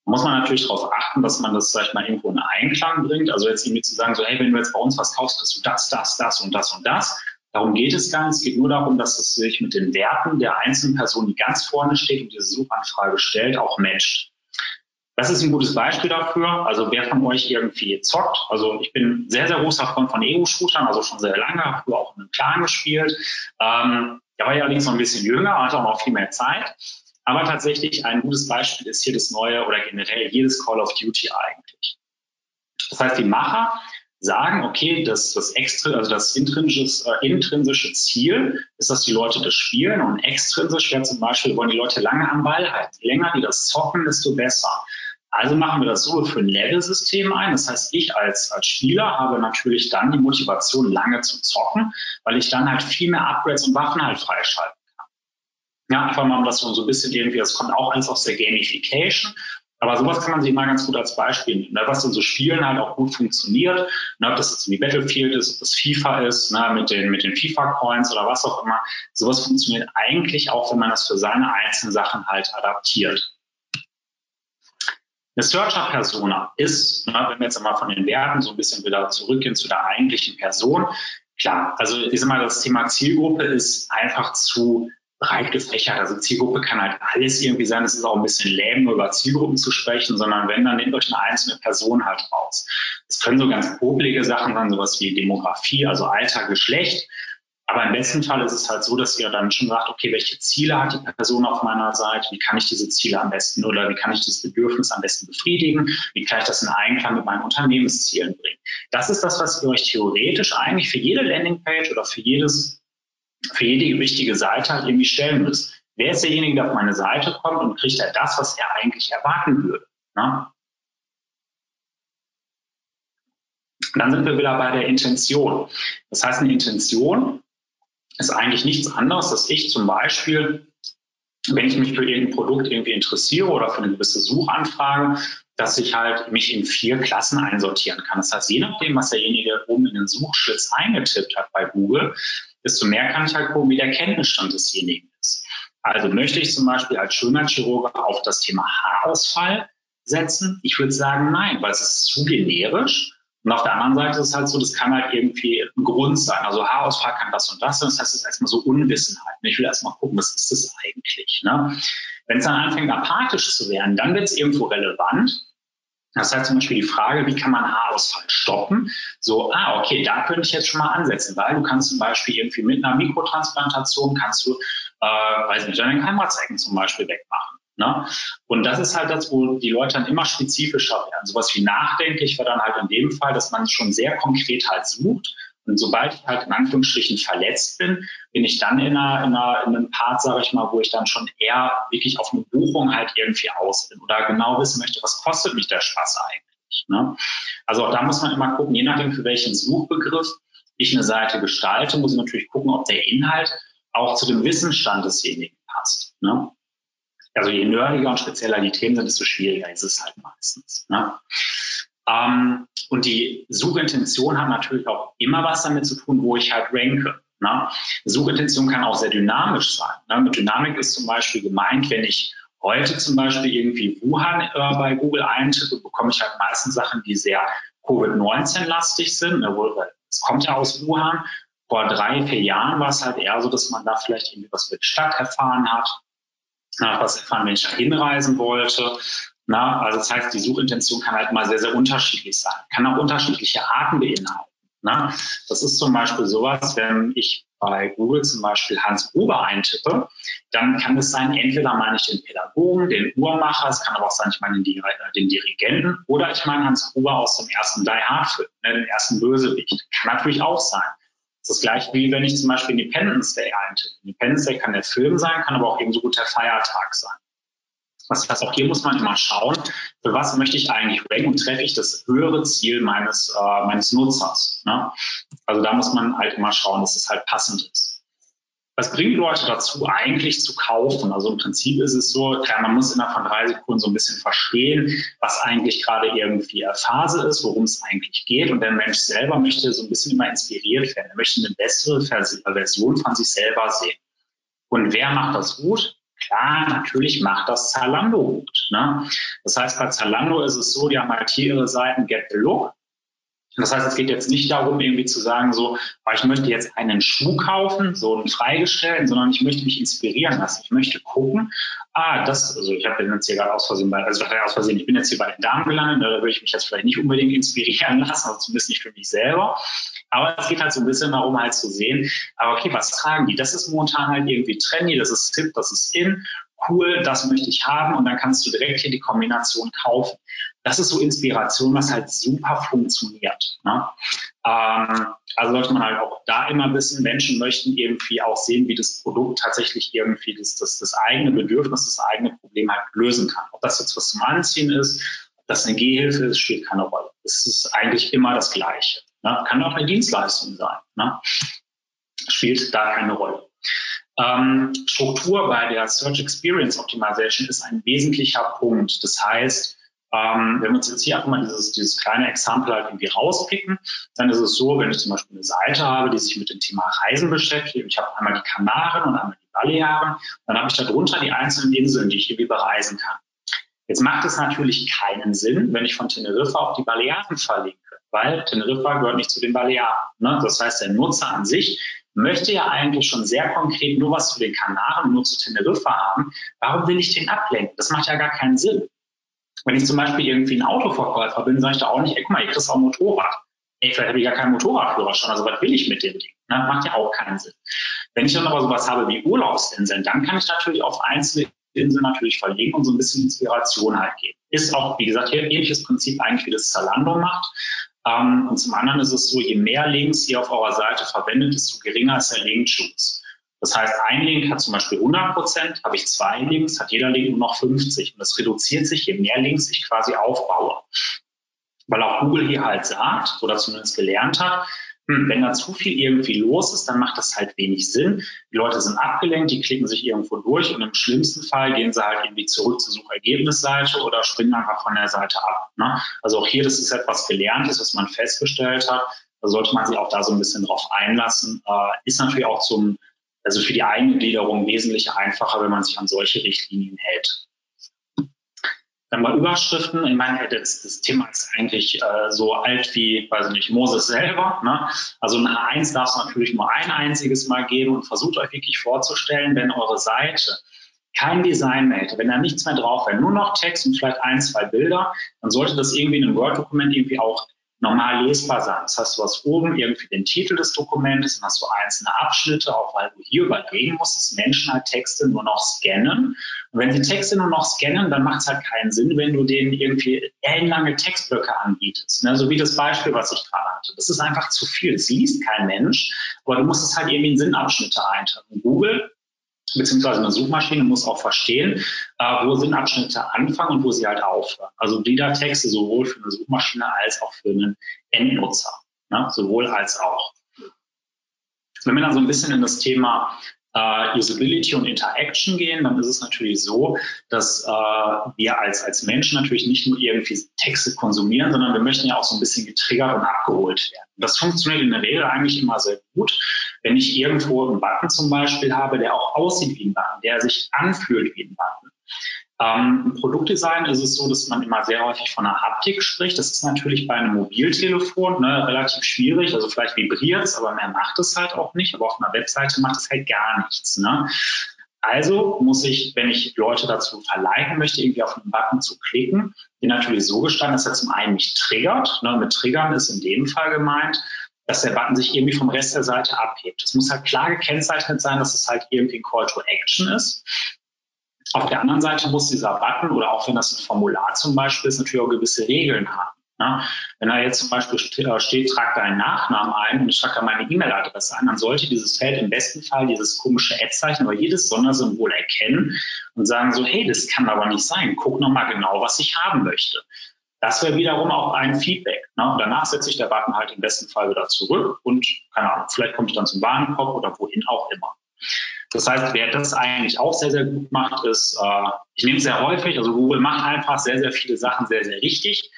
Speaker 2: Da muss man natürlich darauf achten, dass man das, ich mal, irgendwo in Einklang bringt. Also jetzt irgendwie zu sagen, so, hey, wenn du jetzt bei uns was kaufst, kriegst du das, das, das und das und das. Darum geht es gar nicht. Es geht nur darum, dass es sich mit den Werten der einzelnen Person, die ganz vorne steht und diese Suchanfrage stellt, auch matcht. Das ist ein gutes Beispiel dafür. Also wer von euch irgendwie zockt, also ich bin sehr, sehr großer Freund von Ego-Shootern, also schon sehr lange, habe auch in einem Clan gespielt. Ähm, da war ja allerdings noch ein bisschen jünger, hatte auch noch viel mehr Zeit. Aber tatsächlich ein gutes Beispiel ist hier das neue oder generell jedes Call of Duty eigentlich. Das heißt, die Macher sagen, okay, das, das, extra, also das intrinsische, äh, intrinsische Ziel ist, dass die Leute das spielen und extrinsisch wäre zum Beispiel, wollen die Leute lange am Ball halten. Je länger die das zocken, desto besser. Also machen wir das so für ein Level-System ein. Das heißt, ich als, als Spieler habe natürlich dann die Motivation, lange zu zocken, weil ich dann halt viel mehr Upgrades und Waffen halt freischalten kann. Ja, einfach mal um das so, ein bisschen irgendwie, das kommt auch alles aus der Gamification. Aber sowas kann man sich mal ganz gut als Beispiel nehmen, ne, was in so Spielen halt auch gut funktioniert. Ne, ob das jetzt wie Battlefield ist, ob das FIFA ist, ne, mit den, mit den FIFA-Coins oder was auch immer. Sowas funktioniert eigentlich auch, wenn man das für seine einzelnen Sachen halt adaptiert. Eine Searcher-Persona ist, ne, wenn wir jetzt einmal von den Werten so ein bisschen wieder zurückgehen zu der eigentlichen Person, klar, also ich sag mal, das Thema Zielgruppe ist einfach zu breit gefächert. Also Zielgruppe kann halt alles irgendwie sein. Es ist auch ein bisschen lähm, nur über Zielgruppen zu sprechen, sondern wenn, dann nehmt euch eine einzelne Person halt raus. Es können so ganz popelige Sachen sein, sowas wie Demografie, also Alter, Geschlecht. Aber im besten Fall ist es halt so, dass ihr dann schon sagt, okay, welche Ziele hat die Person auf meiner Seite? Wie kann ich diese Ziele am besten oder wie kann ich das Bedürfnis am besten befriedigen? Wie kann ich das in Einklang mit meinen Unternehmenszielen bringen? Das ist das, was ihr euch theoretisch eigentlich für jede Landingpage oder für jedes, für jede wichtige Seite halt irgendwie stellen müsst. Wer ist derjenige, der auf meine Seite kommt und kriegt er das, was er eigentlich erwarten würde? Ne? dann sind wir wieder bei der Intention. Das heißt, eine Intention ist eigentlich nichts anderes, dass ich zum Beispiel, wenn ich mich für irgendein Produkt irgendwie interessiere oder für eine gewisse Suchanfrage, dass ich halt mich in vier Klassen einsortieren kann. Das heißt, je nachdem, was derjenige oben in den Suchschlitz eingetippt hat bei Google, desto mehr kann ich halt gucken, wie der Kenntnisstand desjenigen ist. Also möchte ich zum Beispiel als Schönheitschirurg auf das Thema Haarausfall setzen? Ich würde sagen, nein, weil es ist zu generisch und auf der anderen Seite ist es halt so, das kann halt irgendwie ein Grund sein. Also Haarausfall kann das und das sein. Das heißt, es ist erstmal so Unwissenheit. Ich will erstmal gucken, was ist das eigentlich? Ne? Wenn es dann anfängt, apathisch zu werden, dann wird es irgendwo relevant. Das heißt zum Beispiel die Frage, wie kann man Haarausfall stoppen? So, ah, okay, da könnte ich jetzt schon mal ansetzen, weil du kannst zum Beispiel irgendwie mit einer Mikrotransplantation kannst du, äh, weiß nicht, deine Keimratsecken zum Beispiel wegmachen. Ne? Und das ist halt das, wo die Leute dann immer spezifischer werden. Sowas wie nachdenklich wäre dann halt in dem Fall, dass man schon sehr konkret halt sucht Und sobald ich halt in Anführungsstrichen verletzt bin, bin ich dann in, einer, in, einer, in einem Part, sage ich mal, wo ich dann schon eher wirklich auf eine Buchung halt irgendwie aus bin oder genau wissen möchte, was kostet mich der Spaß eigentlich. Ne? Also auch da muss man immer gucken, je nachdem für welchen Suchbegriff ich eine Seite gestalte, muss ich natürlich gucken, ob der Inhalt auch zu dem Wissensstand desjenigen passt. Ne? Also je nerdiger und spezieller die Themen sind, desto schwieriger ist es halt meistens. Ne? Ähm, und die Suchintention hat natürlich auch immer was damit zu tun, wo ich halt ranke. Ne? Suchintention kann auch sehr dynamisch sein. Ne? Mit Dynamik ist zum Beispiel gemeint, wenn ich heute zum Beispiel irgendwie Wuhan äh, bei Google eintippe, bekomme ich halt meistens Sachen, die sehr Covid-19-lastig sind. Ne? Es kommt ja aus Wuhan. Vor drei, vier Jahren war es halt eher so, dass man da vielleicht irgendwie was die Stadt erfahren hat, was erfahren, wenn ich da hinreisen wollte. Na, also das heißt, die Suchintention kann halt mal sehr, sehr unterschiedlich sein, kann auch unterschiedliche Arten beinhalten. Na, das ist zum Beispiel sowas, wenn ich bei Google zum Beispiel Hans Gruber eintippe, dann kann es sein, entweder meine ich den Pädagogen, den Uhrmacher, es kann aber auch sein, ich meine den, den Dirigenten oder ich meine Hans Gruber aus dem ersten Die Hard Film, ne, den ersten Bösewicht. Kann natürlich auch sein. Das ist das gleiche wie wenn ich zum Beispiel Independence Day eintippe. Independence Day kann der Film sein, kann aber auch ebenso gut der Feiertag sein. Das heißt, auch hier muss man immer schauen, für was möchte ich eigentlich ranken und treffe ich das höhere Ziel meines, äh, meines Nutzers. Ne? Also da muss man halt immer schauen, dass es halt passend ist. Was bringt Leute dazu, eigentlich zu kaufen? Also im Prinzip ist es so, klar, man muss innerhalb von drei Sekunden so ein bisschen verstehen, was eigentlich gerade irgendwie Phase ist, worum es eigentlich geht. Und der Mensch selber möchte so ein bisschen immer inspiriert werden. Er möchte eine bessere Version von sich selber sehen. Und wer macht das gut? Klar, natürlich macht das Zalando gut. Ne? Das heißt, bei Zalando ist es so, die haben halt hier ihre Seiten Get the Look. Das heißt, es geht jetzt nicht darum, irgendwie zu sagen, so, oh, ich möchte jetzt einen Schuh kaufen, so einen freigestellten, sondern ich möchte mich inspirieren lassen. Ich möchte gucken, ah, das, also ich habe jetzt hier gerade aus Versehen bei, also aus Versehen, ich bin jetzt hier bei den Damen gelandet, da würde ich mich jetzt vielleicht nicht unbedingt inspirieren *laughs* lassen, also zumindest nicht für mich selber. Aber es geht halt so ein bisschen darum, halt zu sehen, aber okay, was tragen die? Das ist momentan halt irgendwie trendy, das ist hip, das ist in, cool, das möchte ich haben und dann kannst du direkt hier die Kombination kaufen. Das ist so Inspiration, was halt super funktioniert. Ne? Ähm, also sollte man halt auch da immer wissen, Menschen möchten irgendwie auch sehen, wie das Produkt tatsächlich irgendwie das, das, das eigene Bedürfnis, das eigene Problem halt lösen kann. Ob das jetzt was zum Anziehen ist, ob das eine Gehhilfe ist, spielt keine Rolle. Es ist eigentlich immer das Gleiche. Ne? Kann auch eine Dienstleistung sein. Ne? Spielt da keine Rolle. Ähm, Struktur bei der Search Experience Optimization ist ein wesentlicher Punkt. Das heißt, ähm, wenn wir uns jetzt hier einfach mal dieses, dieses kleine Exempel halt irgendwie rauspicken, dann ist es so, wenn ich zum Beispiel eine Seite habe, die sich mit dem Thema Reisen beschäftigt, ich habe einmal die Kanaren und einmal die Balearen, dann habe ich darunter die einzelnen Inseln, die ich irgendwie bereisen kann. Jetzt macht es natürlich keinen Sinn, wenn ich von Teneriffa auf die Balearen verlinke weil Teneriffa gehört nicht zu den Balearen. Ne? Das heißt, der Nutzer an sich möchte ja eigentlich schon sehr konkret nur was zu den Kanaren, nur zu Teneriffa haben. Warum will ich den ablenken? Das macht ja gar keinen Sinn. Wenn ich zum Beispiel irgendwie ein Autoverkäufer bin, sage ich da auch nicht, ey, guck mal, ich kriegst auch ein Motorrad. Ey, vielleicht habe ich ja keinen Motorradführerschein, also was will ich mit dem Ding? Ne? Macht ja auch keinen Sinn. Wenn ich dann aber sowas habe wie Urlaubsinseln, dann kann ich natürlich auf einzelne Inseln natürlich verlegen und so ein bisschen Inspiration halt geben. Ist auch, wie gesagt, hier ähnliches Prinzip eigentlich wie das Zalando macht. Ähm, und zum anderen ist es so, je mehr Links ihr auf eurer Seite verwendet, desto geringer ist der Linkschutz. Das heißt, ein Link hat zum Beispiel 100 Prozent, habe ich zwei Links, hat jeder Link nur noch 50. Und das reduziert sich, je mehr Links ich quasi aufbaue. Weil auch Google hier halt sagt, oder zumindest gelernt hat, hm, wenn da zu viel irgendwie los ist, dann macht das halt wenig Sinn. Die Leute sind abgelenkt, die klicken sich irgendwo durch und im schlimmsten Fall gehen sie halt irgendwie zurück zur Suchergebnisseite oder springen einfach von der Seite ab. Ne? Also auch hier, das ist etwas Gelerntes, was man festgestellt hat. Da sollte man sich auch da so ein bisschen drauf einlassen. Äh, ist natürlich auch zum, also für die eigene Gliederung wesentlich einfacher, wenn man sich an solche Richtlinien hält. Dann bei Überschriften, ich meine, das, das Thema ist eigentlich äh, so alt wie, weiß ich nicht, Moses selber. Ne? Also ein H1 darf es natürlich nur ein einziges Mal geben und versucht euch wirklich vorzustellen, wenn eure Seite kein Design mehr hätte, wenn da nichts mehr drauf wäre, nur noch Text und vielleicht ein, zwei Bilder, dann sollte das irgendwie in einem Word-Dokument irgendwie auch normal lesbar sein. Das heißt, du hast oben irgendwie den Titel des Dokumentes, dann hast du einzelne Abschnitte, auch weil du hier überlegen musst, dass Menschen halt Texte nur noch scannen. Und wenn sie Texte nur noch scannen, dann macht es halt keinen Sinn, wenn du denen irgendwie ellenlange Textblöcke anbietest. Ne? So wie das Beispiel, was ich gerade hatte. Das ist einfach zu viel. Das liest kein Mensch, aber du musst es halt irgendwie in Sinnabschnitte einteilen. Google beziehungsweise eine Suchmaschine muss auch verstehen, äh, wo Sinnabschnitte anfangen und wo sie halt aufhören. Also Texte sowohl für eine Suchmaschine als auch für einen Endnutzer. Ne? Sowohl als auch. Wenn wir dann so ein bisschen in das Thema äh, Usability und Interaction gehen, dann ist es natürlich so, dass äh, wir als, als Menschen natürlich nicht nur irgendwie Texte konsumieren, sondern wir möchten ja auch so ein bisschen getriggert und abgeholt werden. Das funktioniert in der Regel eigentlich immer sehr gut, wenn ich irgendwo einen Button zum Beispiel habe, der auch aussieht wie ein Button, der sich anfühlt wie ein Button. Ähm, Im Produktdesign ist es so, dass man immer sehr häufig von einer Haptik spricht. Das ist natürlich bei einem Mobiltelefon ne, relativ schwierig. Also vielleicht vibriert es, aber mehr macht es halt auch nicht. Aber auf einer Webseite macht es halt gar nichts. Ne? Also muss ich, wenn ich Leute dazu verleiten möchte, irgendwie auf einen Button zu klicken, den natürlich so gestalten, dass er zum einen mich triggert. Ne? Mit Triggern ist in dem Fall gemeint, dass der Button sich irgendwie vom Rest der Seite abhebt. Es muss halt klar gekennzeichnet sein, dass es halt irgendwie ein Call to Action ist. Auf der anderen Seite muss dieser Button oder auch wenn das ein Formular zum Beispiel ist, natürlich auch gewisse Regeln haben. Ne? Wenn da jetzt zum Beispiel äh, steht, trag deinen Nachnamen ein und ich trage da meine E-Mail-Adresse ein, dann sollte dieses Feld im besten Fall dieses komische Ad-Zeichen oder jedes Sondersymbol erkennen und sagen so, hey, das kann aber nicht sein. Guck nochmal genau, was ich haben möchte. Das wäre wiederum auch ein Feedback. Ne? Danach setzt sich der Button halt im besten Fall wieder zurück und, keine Ahnung, vielleicht kommt es dann zum Warenkorb oder wohin auch immer. Das heißt, wer das eigentlich auch sehr, sehr gut macht, ist, äh, ich nehme es sehr häufig, also Google macht einfach sehr, sehr viele Sachen sehr, sehr richtig.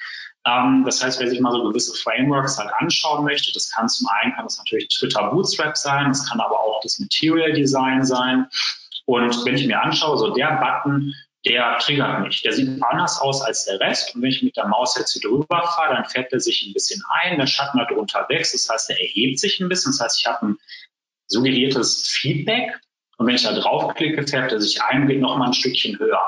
Speaker 2: Ähm, das heißt, wer sich mal so gewisse Frameworks halt anschauen möchte, das kann zum einen, kann das natürlich Twitter Bootstrap sein, das kann aber auch das Material Design sein. Und wenn ich mir anschaue, so der Button, der triggert mich. Der sieht anders aus als der Rest. Und wenn ich mit der Maus jetzt hier drüber fahre, dann fährt er sich ein bisschen ein, der Schatten darunter wächst. Das heißt, er erhebt sich ein bisschen. Das heißt, ich habe ein suggeriertes Feedback. Und wenn ich da draufklicke, färbt er sich ein, geht noch mal ein Stückchen höher.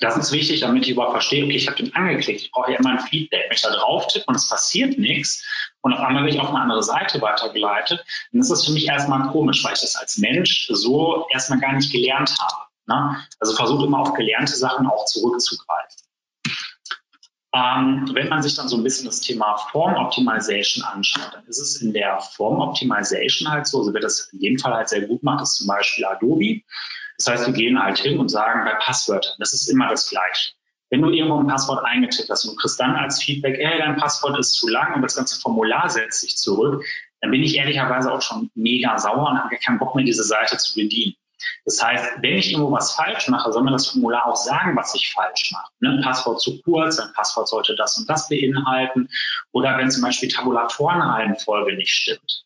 Speaker 2: Das ist wichtig, damit ich überhaupt verstehe, okay, ich habe den angeklickt, ich brauche ja immer ein Feedback. Wenn ich da drauf tippe und es passiert nichts und auf einmal werde ich auf eine andere Seite weitergeleitet, dann ist das für mich erstmal komisch, weil ich das als Mensch so erstmal gar nicht gelernt habe. Ne? Also versucht immer auf gelernte Sachen auch zurückzugreifen. Ähm, wenn man sich dann so ein bisschen das Thema Form Optimization anschaut, dann ist es in der Form Optimization halt so, also wer das in dem Fall halt sehr gut macht, ist zum Beispiel Adobe. Das heißt, wir gehen halt hin und sagen bei Passwörtern, das ist immer das Gleiche. Wenn du irgendwo ein Passwort eingetippt hast und du kriegst dann als Feedback, hey, dein Passwort ist zu lang und das ganze Formular setzt sich zurück, dann bin ich ehrlicherweise auch schon mega sauer und habe keinen Bock mehr, diese Seite zu bedienen. Das heißt, wenn ich irgendwo was falsch mache, soll mir das Formular auch sagen, was ich falsch mache. Ne? Passwort zu kurz, ein Passwort sollte das und das beinhalten. Oder wenn zum Beispiel Tabulatorenreihenfolge nicht stimmt.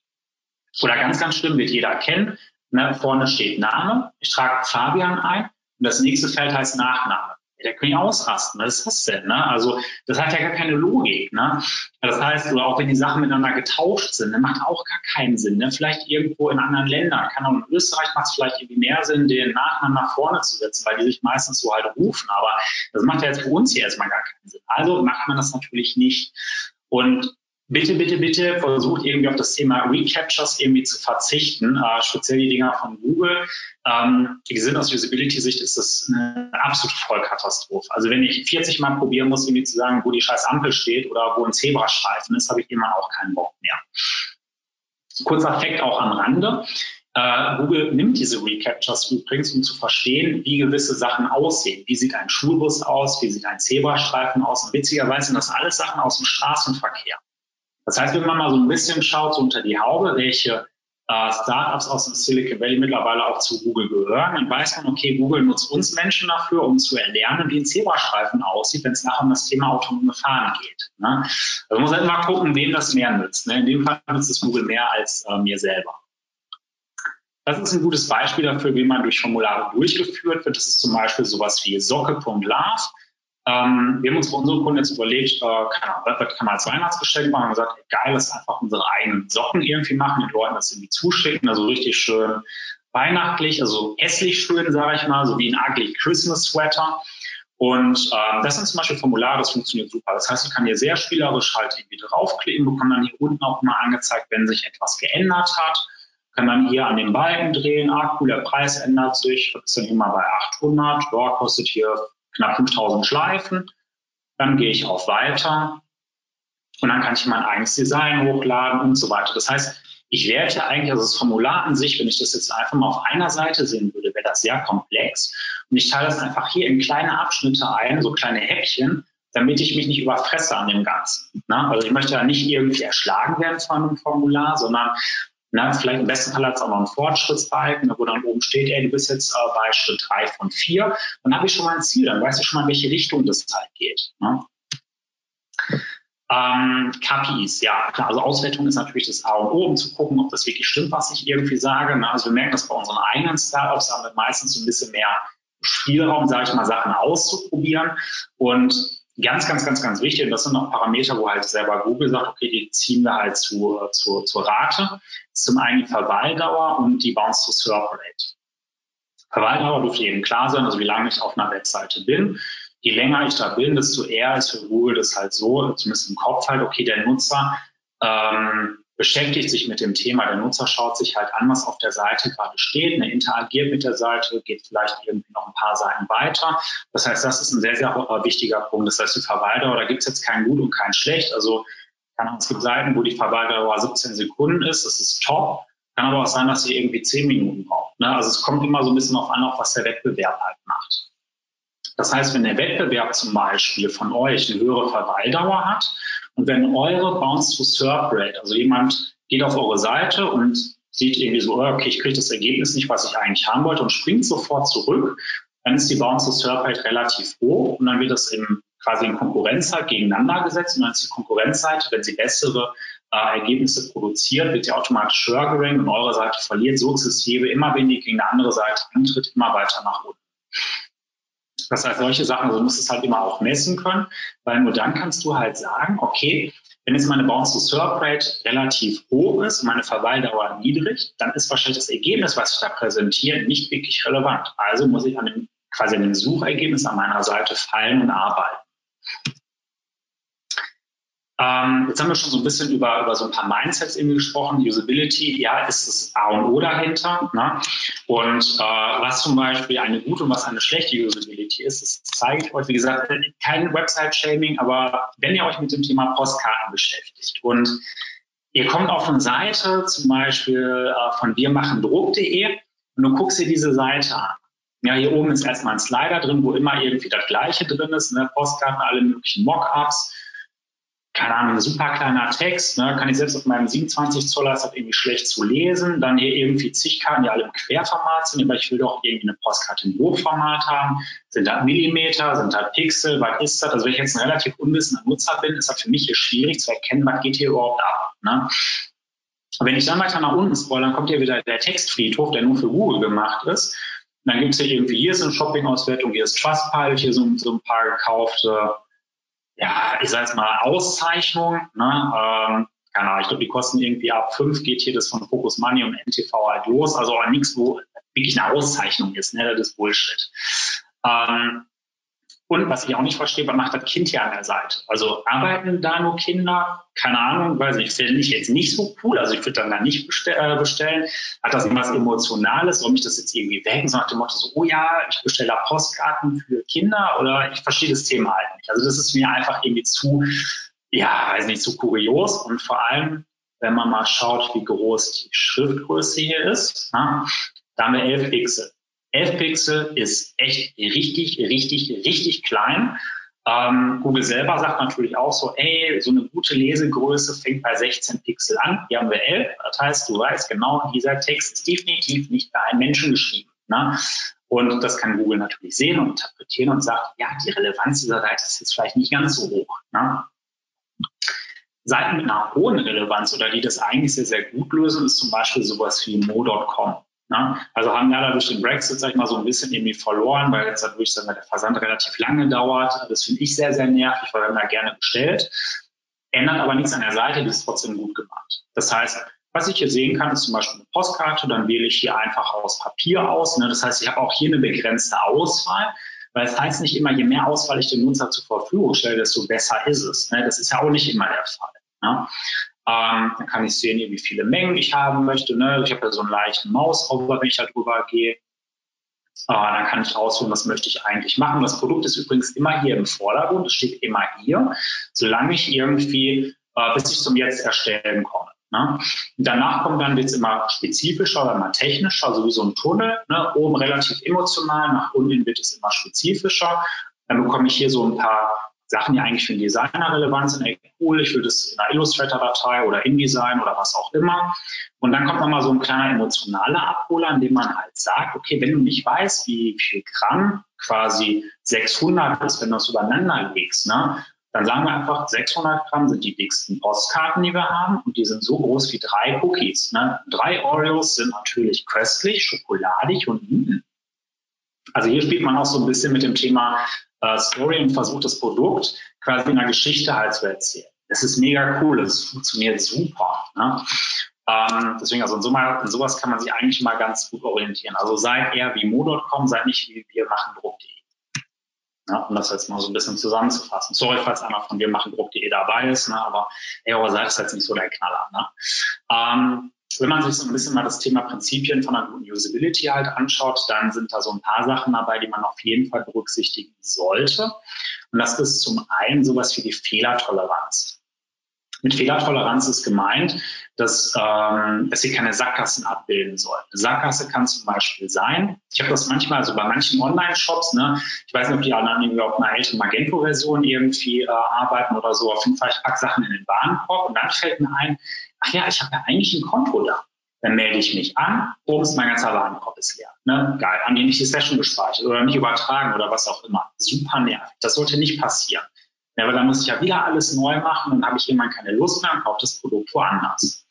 Speaker 2: Oder ganz, ganz schlimm wird jeder kennen. Ne? Vorne steht Name. Ich trage Fabian ein und das nächste Feld heißt Nachname da können ich ausrasten. Was ist das denn? Ne? Also das hat ja gar keine Logik. Ne? Das heißt, oder auch wenn die Sachen miteinander getauscht sind, dann macht auch gar keinen Sinn. Ne? Vielleicht irgendwo in anderen Ländern, kann auch in Österreich macht es vielleicht irgendwie mehr Sinn, den Nachnamen nach vorne zu setzen, weil die sich meistens so halt rufen. Aber das macht ja jetzt für uns hier erstmal gar keinen Sinn. Also macht man das natürlich nicht. Und bitte, bitte, bitte versucht irgendwie auf das Thema Recaptures irgendwie zu verzichten, äh, speziell die Dinger von Google. Ähm, die sind aus Usability-Sicht ist das eine absolute Vollkatastrophe. Also wenn ich 40 Mal probieren muss, irgendwie zu sagen, wo die scheiß Ampel steht oder wo ein Zebrastreifen ist, habe ich immer auch keinen Bock mehr. Kurzer Fakt auch am Rande. Uh, Google nimmt diese Recaptures übrigens, um zu verstehen, wie gewisse Sachen aussehen. Wie sieht ein Schulbus aus? Wie sieht ein Zebrastreifen aus? Und witzigerweise sind das alles Sachen aus dem Straßenverkehr. Das heißt, wenn man mal so ein bisschen schaut so unter die Haube, welche äh, Startups aus dem Silicon Valley mittlerweile auch zu Google gehören, dann weiß man, okay, Google nutzt uns Menschen dafür, um zu erlernen, wie ein Zebrastreifen aussieht, wenn es nachher um das Thema autonome Fahren geht. Ne? Also man muss halt mal gucken, wem das mehr nützt. Ne? In dem Fall nützt es Google mehr als äh, mir selber. Das ist ein gutes Beispiel dafür, wie man durch Formulare durchgeführt wird. Das ist zum Beispiel sowas wie socke.love. Ähm, wir haben uns für unsere Kunden jetzt überlegt, äh, Ahnung, was kann man als Weihnachtsgeschenk machen? Wir haben gesagt, geil, lass einfach unsere eigenen Socken irgendwie machen, den Leuten das irgendwie zuschicken, also richtig schön weihnachtlich, also hässlich schön, sage ich mal, so wie ein ugly Christmas Sweater. Und ähm, das sind zum Beispiel Formulare, das funktioniert super. Das heißt, ich kann hier sehr spielerisch halt irgendwie draufklicken, bekomme dann hier unten auch mal angezeigt, wenn sich etwas geändert hat. Kann dann hier an den Balken drehen, ah cool, der Preis ändert sich, ist dann mal bei 800, ja, kostet hier knapp 5000 Schleifen. Dann gehe ich auf Weiter. und dann kann ich mein eigenes Design hochladen und so weiter. Das heißt, ich werte eigentlich, also das Formular an sich, wenn ich das jetzt einfach mal auf einer Seite sehen würde, wäre das sehr komplex. Und ich teile das einfach hier in kleine Abschnitte ein, so kleine Häppchen, damit ich mich nicht überfresse an dem Ganzen. Ne? Also ich möchte ja nicht irgendwie erschlagen werden von einem Formular, sondern na, vielleicht im besten Fall hat es auch noch einen Fortschrittsbalken, wo dann oben steht, ey, du bist jetzt äh, bei Schritt drei von vier. Dann habe ich schon mal ein Ziel, dann weiß ich schon mal, in welche Richtung das halt geht. Ne? Ähm, KPIs, ja, klar, also Auswertung ist natürlich das A und O, um zu gucken, ob das wirklich stimmt, was ich irgendwie sage. Ne? Also wir merken das bei unseren eigenen Startups, haben wir meistens so ein bisschen mehr Spielraum, sage ich mal, Sachen auszuprobieren. Und ganz, ganz, ganz, ganz wichtig, und das sind auch Parameter, wo halt selber Google sagt, okay, die ziehen wir halt zu, zu, zur Rate, ist zum einen die Verweildauer und die Bounce-to-Serve-Rate. Verweildauer dürfte eben klar sein, also wie lange ich auf einer Webseite bin. Je länger ich da bin, desto eher ist für Google das halt so, zumindest im Kopf halt, okay, der Nutzer ähm, beschäftigt sich mit dem Thema. Der Nutzer schaut sich halt an, was auf der Seite gerade steht, ne, interagiert mit der Seite, geht vielleicht irgendwie noch ein paar Seiten weiter. Das heißt, das ist ein sehr, sehr wichtiger Punkt. Das heißt, die Verweildauer, da gibt es jetzt kein Gut und kein Schlecht. Also es gibt Seiten, wo die Verweildauer 17 Sekunden ist, das ist top. Kann aber auch sein, dass sie irgendwie 10 Minuten braucht. Ne? Also es kommt immer so ein bisschen auf an, auf was der Wettbewerb halt macht. Das heißt, wenn der Wettbewerb zum Beispiel von euch eine höhere Verweildauer hat und wenn eure Bounce-to-Serve-Rate, also jemand geht auf eure Seite und sieht irgendwie so, oh, okay, ich kriege das Ergebnis nicht, was ich eigentlich haben wollte und springt sofort zurück, dann ist die Bounce-to-Serve-Rate relativ hoch und dann wird das im, quasi in Konkurrenzzeit gegeneinander gesetzt und dann ist die Konkurrenzseite, wenn sie bessere äh, Ergebnisse produziert, wird sie automatisch höher gerankt und eure Seite verliert sukzessive immer, die gegen eine andere Seite antritt, immer weiter nach unten. Das heißt, solche Sachen, also du musst es halt immer auch messen können, weil nur dann kannst du halt sagen, okay, wenn jetzt meine Bounce-to-Serve-Rate relativ hoch ist, meine Verweildauer niedrig, dann ist wahrscheinlich das Ergebnis, was ich da präsentiere, nicht wirklich relevant. Also muss ich an dem, quasi an dem Suchergebnis an meiner Seite fallen und arbeiten. Ähm, jetzt haben wir schon so ein bisschen über, über so ein paar Mindsets irgendwie gesprochen. Usability, ja, ist das A und O dahinter. Ne? Und äh, was zum Beispiel eine gute und was eine schlechte Usability ist, das zeige ich euch. Wie gesagt, kein Website-Shaming, aber wenn ihr euch mit dem Thema Postkarten beschäftigt und ihr kommt auf eine Seite, zum Beispiel äh, von wirmachendruck.de und du guckst dir diese Seite an. Ja, hier oben ist erstmal ein Slider drin, wo immer irgendwie das Gleiche drin ist, ne? Postkarten, alle möglichen Mockups keine Ahnung, ein super kleiner Text, ne, kann ich selbst auf meinem 27 Zoller, ist das irgendwie schlecht zu lesen. Dann hier irgendwie zig Karten, die alle im Querformat sind, aber ich will doch irgendwie eine Postkarte im Hochformat haben. Sind da Millimeter, sind da Pixel, was ist das? Also wenn ich jetzt ein relativ unwissender Nutzer bin, ist das für mich hier schwierig zu erkennen, was geht hier überhaupt ab. Ne? wenn ich dann weiter nach unten scroll, dann kommt hier wieder der Textfriedhof, der nur für Google gemacht ist. Dann gibt es hier irgendwie, hier ist eine Shopping-Auswertung, hier ist Trustpilot, hier so, so ein paar gekaufte ja, ich sage jetzt mal Auszeichnung. Ne? Ähm, keine Ahnung, ich glaube, die kosten irgendwie ab fünf geht hier das von Focus Money und NTV halt los. Also auch nichts, wo wirklich eine Auszeichnung ist. Ne? Das ist Bullshit. Ähm, und was ich auch nicht verstehe, was macht das Kind hier an der Seite? Also arbeiten da nur Kinder? Keine Ahnung, weiß nicht, finde ich jetzt nicht so cool. Also ich würde dann da nicht äh, bestellen. Hat das irgendwas Emotionales? Soll mich das jetzt irgendwie wecken? So nach dem Motto so, oh ja, ich bestelle da Postkarten für Kinder oder ich verstehe das Thema halt nicht. Also das ist mir einfach irgendwie zu, ja, weiß nicht, zu kurios. Und vor allem, wenn man mal schaut, wie groß die Schriftgröße hier ist, na, da haben wir 11 Pixel. 11 Pixel ist echt richtig, richtig, richtig klein. Ähm, Google selber sagt natürlich auch so, ey, so eine gute Lesegröße fängt bei 16 Pixel an. Hier haben wir 11. Das heißt, du weißt genau, dieser Text ist definitiv nicht bei einem Menschen geschrieben. Ne? Und das kann Google natürlich sehen und interpretieren und sagt, ja, die Relevanz dieser Seite ist jetzt vielleicht nicht ganz so hoch. Ne? Seiten mit einer hohen Relevanz oder die das eigentlich sehr, sehr gut lösen, ist zum Beispiel sowas wie mo.com. Ne? Also haben ja durch den Brexit, sag ich mal, so ein bisschen irgendwie verloren, weil jetzt dadurch wir, der Versand relativ lange dauert. Das finde ich sehr, sehr nervig, weil wir da gerne bestellt. Ändert aber nichts an der Seite, die ist trotzdem gut gemacht. Das heißt, was ich hier sehen kann, ist zum Beispiel eine Postkarte, dann wähle ich hier einfach aus Papier aus. Ne? Das heißt, ich habe auch hier eine begrenzte Auswahl, weil es heißt nicht immer, je mehr Auswahl ich dem Nutzer zur Verfügung stelle, desto besser ist es. Ne? Das ist ja auch nicht immer der Fall. Ne? Ähm, dann kann ich sehen, wie viele Mengen ich haben möchte. Ne? Ich habe ja so einen leichten Maushover, wenn ich da drüber gehe. Äh, dann kann ich auswählen, was möchte ich eigentlich machen. Das Produkt ist übrigens immer hier im Vordergrund, es steht immer hier. Solange ich irgendwie äh, bis ich zum Jetzt erstellen komme. Ne? Danach kommt dann es immer spezifischer oder mal technischer, so wie so ein Tunnel. Ne? Oben relativ emotional, nach unten wird es immer spezifischer. Dann bekomme ich hier so ein paar Sachen, die eigentlich für den Designer relevant sind. Ey, cool, ich will das in einer Illustrator-Datei oder InDesign oder was auch immer. Und dann kommt nochmal so ein kleiner emotionaler Abholer, in dem man halt sagt, okay, wenn du nicht weißt, wie viel Gramm quasi 600 ist, wenn du das übereinander legst, ne, dann sagen wir einfach, 600 Gramm sind die dicksten Postkarten, die wir haben und die sind so groß wie drei Cookies. Ne? Drei Oreos sind natürlich köstlich, schokoladig und mh. Also hier spielt man auch so ein bisschen mit dem Thema äh, Story und versucht das Produkt quasi in einer Geschichte halt zu erzählen. Das ist mega cool, das funktioniert super. Ne? Ähm, deswegen, also in, so mal, in sowas kann man sich eigentlich mal ganz gut orientieren. Also seid eher wie mo.com, seid nicht wie wir machen Druck.de. Ja, um das jetzt mal so ein bisschen zusammenzufassen. Sorry, falls einer von wir machen Druck.de dabei ist, ne, aber ey, eure Seite ist jetzt nicht so der Knaller. Ne? Ähm, wenn man sich so ein bisschen mal das Thema Prinzipien von einer guten Usability halt anschaut, dann sind da so ein paar Sachen dabei, die man auf jeden Fall berücksichtigen sollte. Und das ist zum einen sowas wie die Fehlertoleranz. Mit Fehlertoleranz ist gemeint, dass, ähm, dass sie keine Sackgassen abbilden soll. Eine Sackgasse kann zum Beispiel sein, ich habe das manchmal, also bei manchen Online-Shops, ne, ich weiß nicht, ob die anderen irgendwie auf einer älteren Magento-Version irgendwie äh, arbeiten oder so, auf jeden Fall, ich packe Sachen in den Warenkorb und dann fällt mir ein, ach ja, ich habe ja eigentlich ein Konto da. Dann melde ich mich an, bums, mein ganzer Warenkorb ist leer. Ne? Geil, haben die nicht die Session gespeichert oder nicht übertragen oder was auch immer. Super nervig. Das sollte nicht passieren. Ja, aber dann muss ich ja wieder alles neu machen und habe ich irgendwann keine Lust mehr und kaufe das Produkt woanders.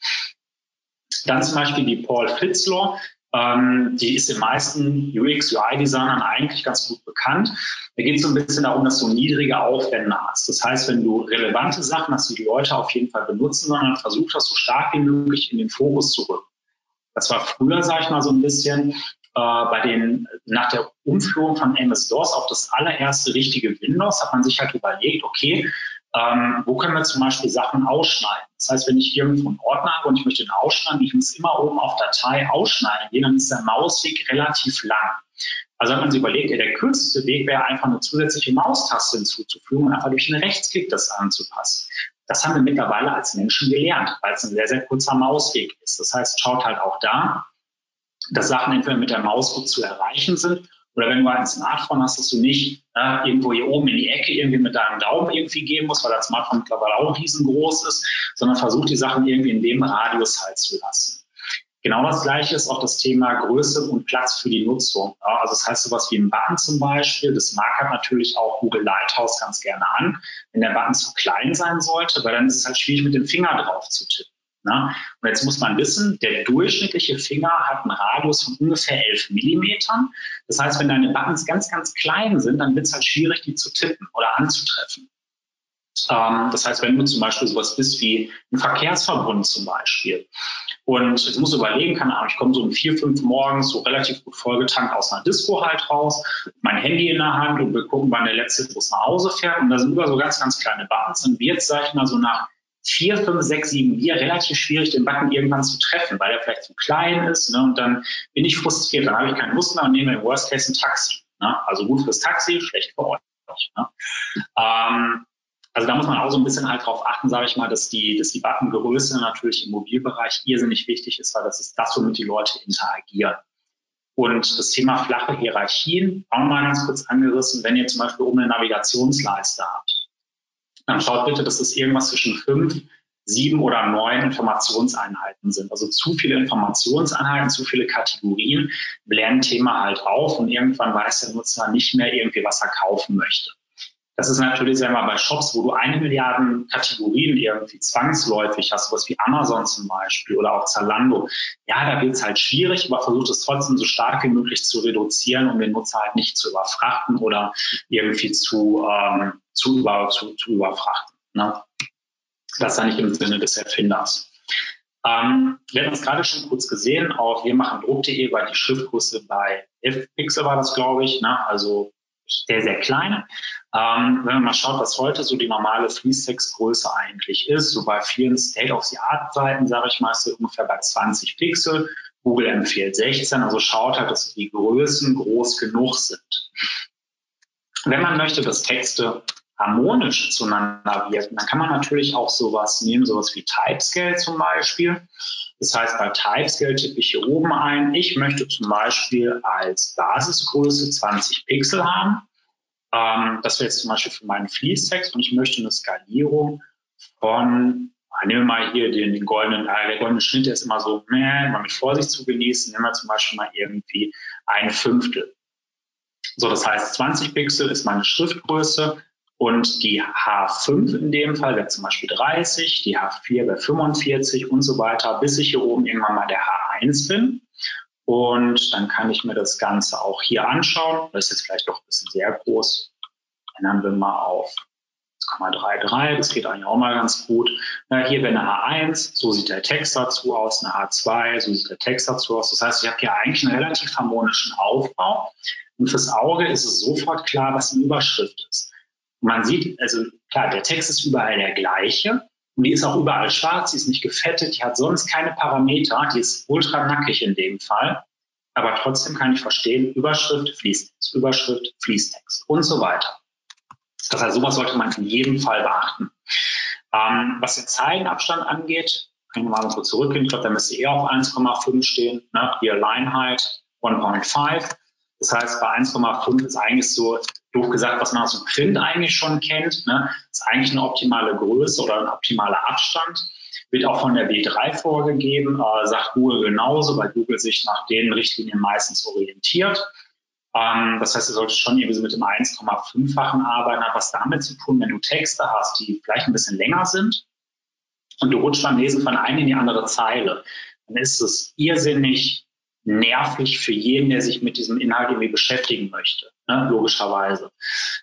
Speaker 2: Dann zum Beispiel die Paul Fitzlaw, ähm, die ist den meisten UX, UI-Designern eigentlich ganz gut bekannt. Da geht es so ein bisschen darum, dass du niedrige Aufwände hast. Das heißt, wenn du relevante Sachen hast, die die Leute auf jeden Fall benutzen, sondern versuch das so stark wie möglich in den Fokus zu rücken. Das war früher, sage ich mal, so ein bisschen äh, bei den, nach der Umführung von MS-DOS auf das allererste richtige Windows hat man sich halt überlegt, okay, ähm, wo können wir zum Beispiel Sachen ausschneiden? Das heißt, wenn ich irgendwo einen Ordner habe und ich möchte den ausschneiden, ich muss immer oben auf Datei ausschneiden gehen, dann ist der Mausweg relativ lang. Also hat man sich überlegt, der kürzeste Weg wäre einfach eine zusätzliche Maustaste hinzuzufügen und einfach durch einen Rechtsklick das anzupassen. Das haben wir mittlerweile als Menschen gelernt, weil es ein sehr, sehr kurzer Mausweg ist. Das heißt, schaut halt auch da, dass Sachen entweder mit der Maus gut zu erreichen sind oder wenn du ein Smartphone hast, dass du nicht äh, irgendwo hier oben in die Ecke irgendwie mit deinem Daumen irgendwie gehen musst, weil das Smartphone mittlerweile auch riesengroß ist, sondern versuch die Sachen irgendwie in dem Radius halt zu lassen. Genau das Gleiche ist auch das Thema Größe und Platz für die Nutzung. Also das heißt sowas wie ein Button zum Beispiel, das mag halt natürlich auch Google Lighthouse ganz gerne an. Wenn der Button zu klein sein sollte, weil dann ist es halt schwierig mit dem Finger drauf zu tippen. Ne? Und jetzt muss man wissen, der durchschnittliche Finger hat einen Radius von ungefähr 11 Millimetern. Das heißt, wenn deine Buttons ganz, ganz klein sind, dann wird es halt schwierig, die zu tippen oder anzutreffen. Ähm, das heißt, wenn du zum Beispiel sowas bist wie ein Verkehrsverbund zum Beispiel. Und jetzt musst du überlegen, keine Ahnung, ich komme so um vier, fünf morgens so relativ gut vollgetankt aus einer Disco halt raus, mein Handy in der Hand und wir gucken, wann der letzte Bus nach Hause fährt. Und da sind über so ganz, ganz kleine Buttons. Und jetzt, sag ich mal, so nach vier, fünf, sechs, sieben Bier relativ schwierig, den Button irgendwann zu treffen, weil er vielleicht zu klein ist. Ne? Und dann bin ich frustriert, dann habe ich keine Lust mehr und nehme im Worst Case ein Taxi. Ne? Also gut fürs Taxi, schlecht für euch. Ne? Ähm, also da muss man auch so ein bisschen halt drauf achten, sage ich mal, dass die, dass die Buttongröße natürlich im Mobilbereich irrsinnig wichtig ist, weil das ist das, womit die Leute interagieren. Und das Thema flache Hierarchien, auch mal ganz kurz angerissen, wenn ihr zum Beispiel oben eine Navigationsleiste habt dann schaut bitte, dass es irgendwas zwischen fünf, sieben oder neun Informationseinheiten sind. Also zu viele Informationseinheiten, zu viele Kategorien blähen Thema halt auf und irgendwann weiß der Nutzer nicht mehr irgendwie, was er kaufen möchte. Das ist natürlich, mal, bei Shops, wo du eine Milliarden Kategorien irgendwie zwangsläufig hast, sowas wie Amazon zum Beispiel oder auch Zalando. Ja, da wird es halt schwierig, aber versucht es trotzdem so stark wie möglich zu reduzieren, um den Nutzer halt nicht zu überfrachten oder irgendwie zu, ähm, zu, über, zu, zu überfrachten. Ne? Das ist ja nicht im Sinne des Erfinders. Ähm, wir hatten es gerade schon kurz gesehen, auf wir machen Druck.de war die Schriftgröße bei 11 Pixel war das, glaube ich, ne? also sehr, sehr klein. Ähm, wenn man mal schaut, was heute so die normale Fließtextgröße eigentlich ist, so bei vielen State-of-the-Art-Seiten, sage ich mal, ist so ungefähr bei 20 Pixel. Google empfiehlt 16, also schaut halt, dass die Größen groß genug sind. Wenn man möchte, dass Texte harmonisch zueinander wirken, dann kann man natürlich auch sowas nehmen, sowas wie Typescale zum Beispiel. Das heißt, bei Typescale tippe ich hier oben ein, ich möchte zum Beispiel als Basisgröße 20 Pixel haben. Ähm, das wäre jetzt zum Beispiel für meinen Fließtext und ich möchte eine Skalierung von, ah, nehmen wir mal hier den, den goldenen, der goldene Schnitt, der ist immer so, meh, mal mit Vorsicht zu genießen, nehmen wir zum Beispiel mal irgendwie ein Fünftel. So, das heißt, 20 Pixel ist meine Schriftgröße und die H5 in dem Fall wäre zum Beispiel 30, die H4 wäre 45 und so weiter, bis ich hier oben irgendwann mal der H1 bin. Und dann kann ich mir das Ganze auch hier anschauen. Das ist jetzt vielleicht doch ein bisschen sehr groß. Ändern wir mal auf 1,33. Das geht eigentlich auch mal ganz gut. hier wäre eine H1. So sieht der Text dazu aus. Eine H2. So sieht der Text dazu aus. Das heißt, ich habe hier eigentlich einen relativ harmonischen Aufbau. Und fürs Auge ist es sofort klar, was eine Überschrift ist. Man sieht, also klar, der Text ist überall der gleiche. Und die ist auch überall schwarz, die ist nicht gefettet, die hat sonst keine Parameter, die ist ultra nackig in dem Fall. Aber trotzdem kann ich verstehen, Überschrift, Fließtext, Überschrift, Fließtext und so weiter. Das heißt, sowas sollte man in jedem Fall beachten. Ähm, was den Zeilenabstand angeht, kann ich mal kurz zurückgehen. Ich glaube, da müsste eher auf 1,5 stehen. Ne? Die Alignheit 1.5. Das heißt, bei 1,5 ist eigentlich so doof gesagt, was man aus dem Print eigentlich schon kennt. Ne? Ist eigentlich eine optimale Größe oder ein optimaler Abstand. Wird auch von der W3 vorgegeben, äh, sagt Google genauso, weil Google sich nach den Richtlinien meistens orientiert. Ähm, das heißt, du solltest schon irgendwie so mit dem 1,5-fachen arbeiten. Hat was damit zu tun, wenn du Texte hast, die vielleicht ein bisschen länger sind und du rutschst beim Lesen von einer in die andere Zeile, dann ist es irrsinnig nervig für jeden, der sich mit diesem Inhalt irgendwie beschäftigen möchte, ne, logischerweise.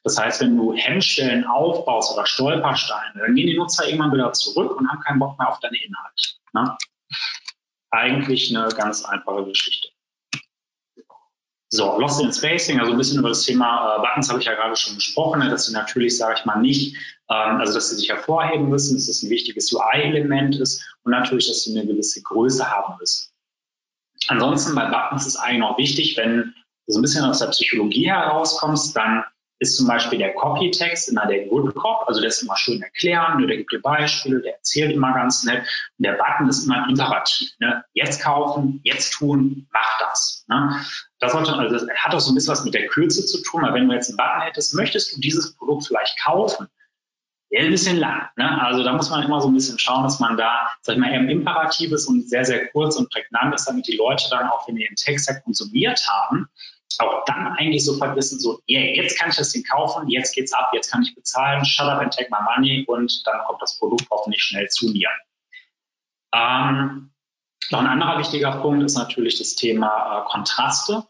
Speaker 2: Das heißt, wenn du Hemmstellen aufbaust oder Stolpersteine, dann gehen die Nutzer irgendwann wieder zurück und haben keinen Bock mehr auf deine Inhalte. Ne? Eigentlich eine ganz einfache Geschichte. So, Lost in Spacing, also ein bisschen über das Thema äh, Buttons habe ich ja gerade schon gesprochen, ne, dass sie natürlich, sage ich mal, nicht, ähm, also dass sie sich hervorheben müssen, dass es ein wichtiges UI-Element ist und natürlich, dass sie eine gewisse Größe haben müssen. Ansonsten bei Buttons ist eigentlich noch wichtig, wenn du so ein bisschen aus der Psychologie herauskommst, dann ist zum Beispiel der Copy-Text immer der Good Cop, also der ist immer schön erklären, ne, der gibt dir Beispiele, der erzählt immer ganz nett. Und der Button ist immer ein Imperativ. Ne? Jetzt kaufen, jetzt tun, mach das. Ne? Das, sollte, also das hat auch so ein bisschen was mit der Kürze zu tun, weil wenn du jetzt einen Button hättest, möchtest du dieses Produkt vielleicht kaufen, ein bisschen lang. Ne? Also da muss man immer so ein bisschen schauen, dass man da, sag ich mal, eher im Imperativ ist und sehr, sehr kurz und prägnant ist, damit die Leute dann auch, wenn die den Text ja konsumiert haben, auch dann eigentlich sofort wissen, so, yeah, jetzt kann ich das Ding kaufen, jetzt geht's ab, jetzt kann ich bezahlen, shut up and take my money und dann kommt das Produkt hoffentlich schnell zu mir. Ähm, noch ein anderer wichtiger Punkt ist natürlich das Thema äh, Kontraste.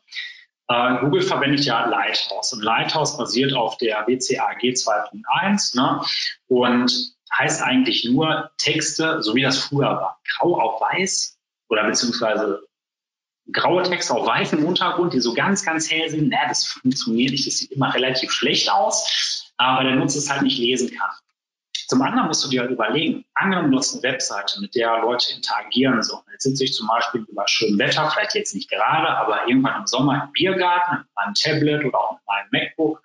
Speaker 2: Äh, Google verwendet ja Lighthouse und Lighthouse basiert auf der WCAG 2.1 ne? und heißt eigentlich nur Texte, so wie das früher war, grau auf weiß oder beziehungsweise graue Texte auf weißem Untergrund, die so ganz, ganz hell sind. Na, das funktioniert nicht, das sieht immer relativ schlecht aus, aber der Nutzer es halt nicht lesen kann. Zum anderen musst du dir halt überlegen, angenommen du hast eine Webseite, mit der Leute interagieren sollen. Jetzt sitze ich zum Beispiel über schönem Wetter, vielleicht jetzt nicht gerade, aber irgendwann im Sommer im Biergarten mit meinem Tablet oder auch mit meinem MacBook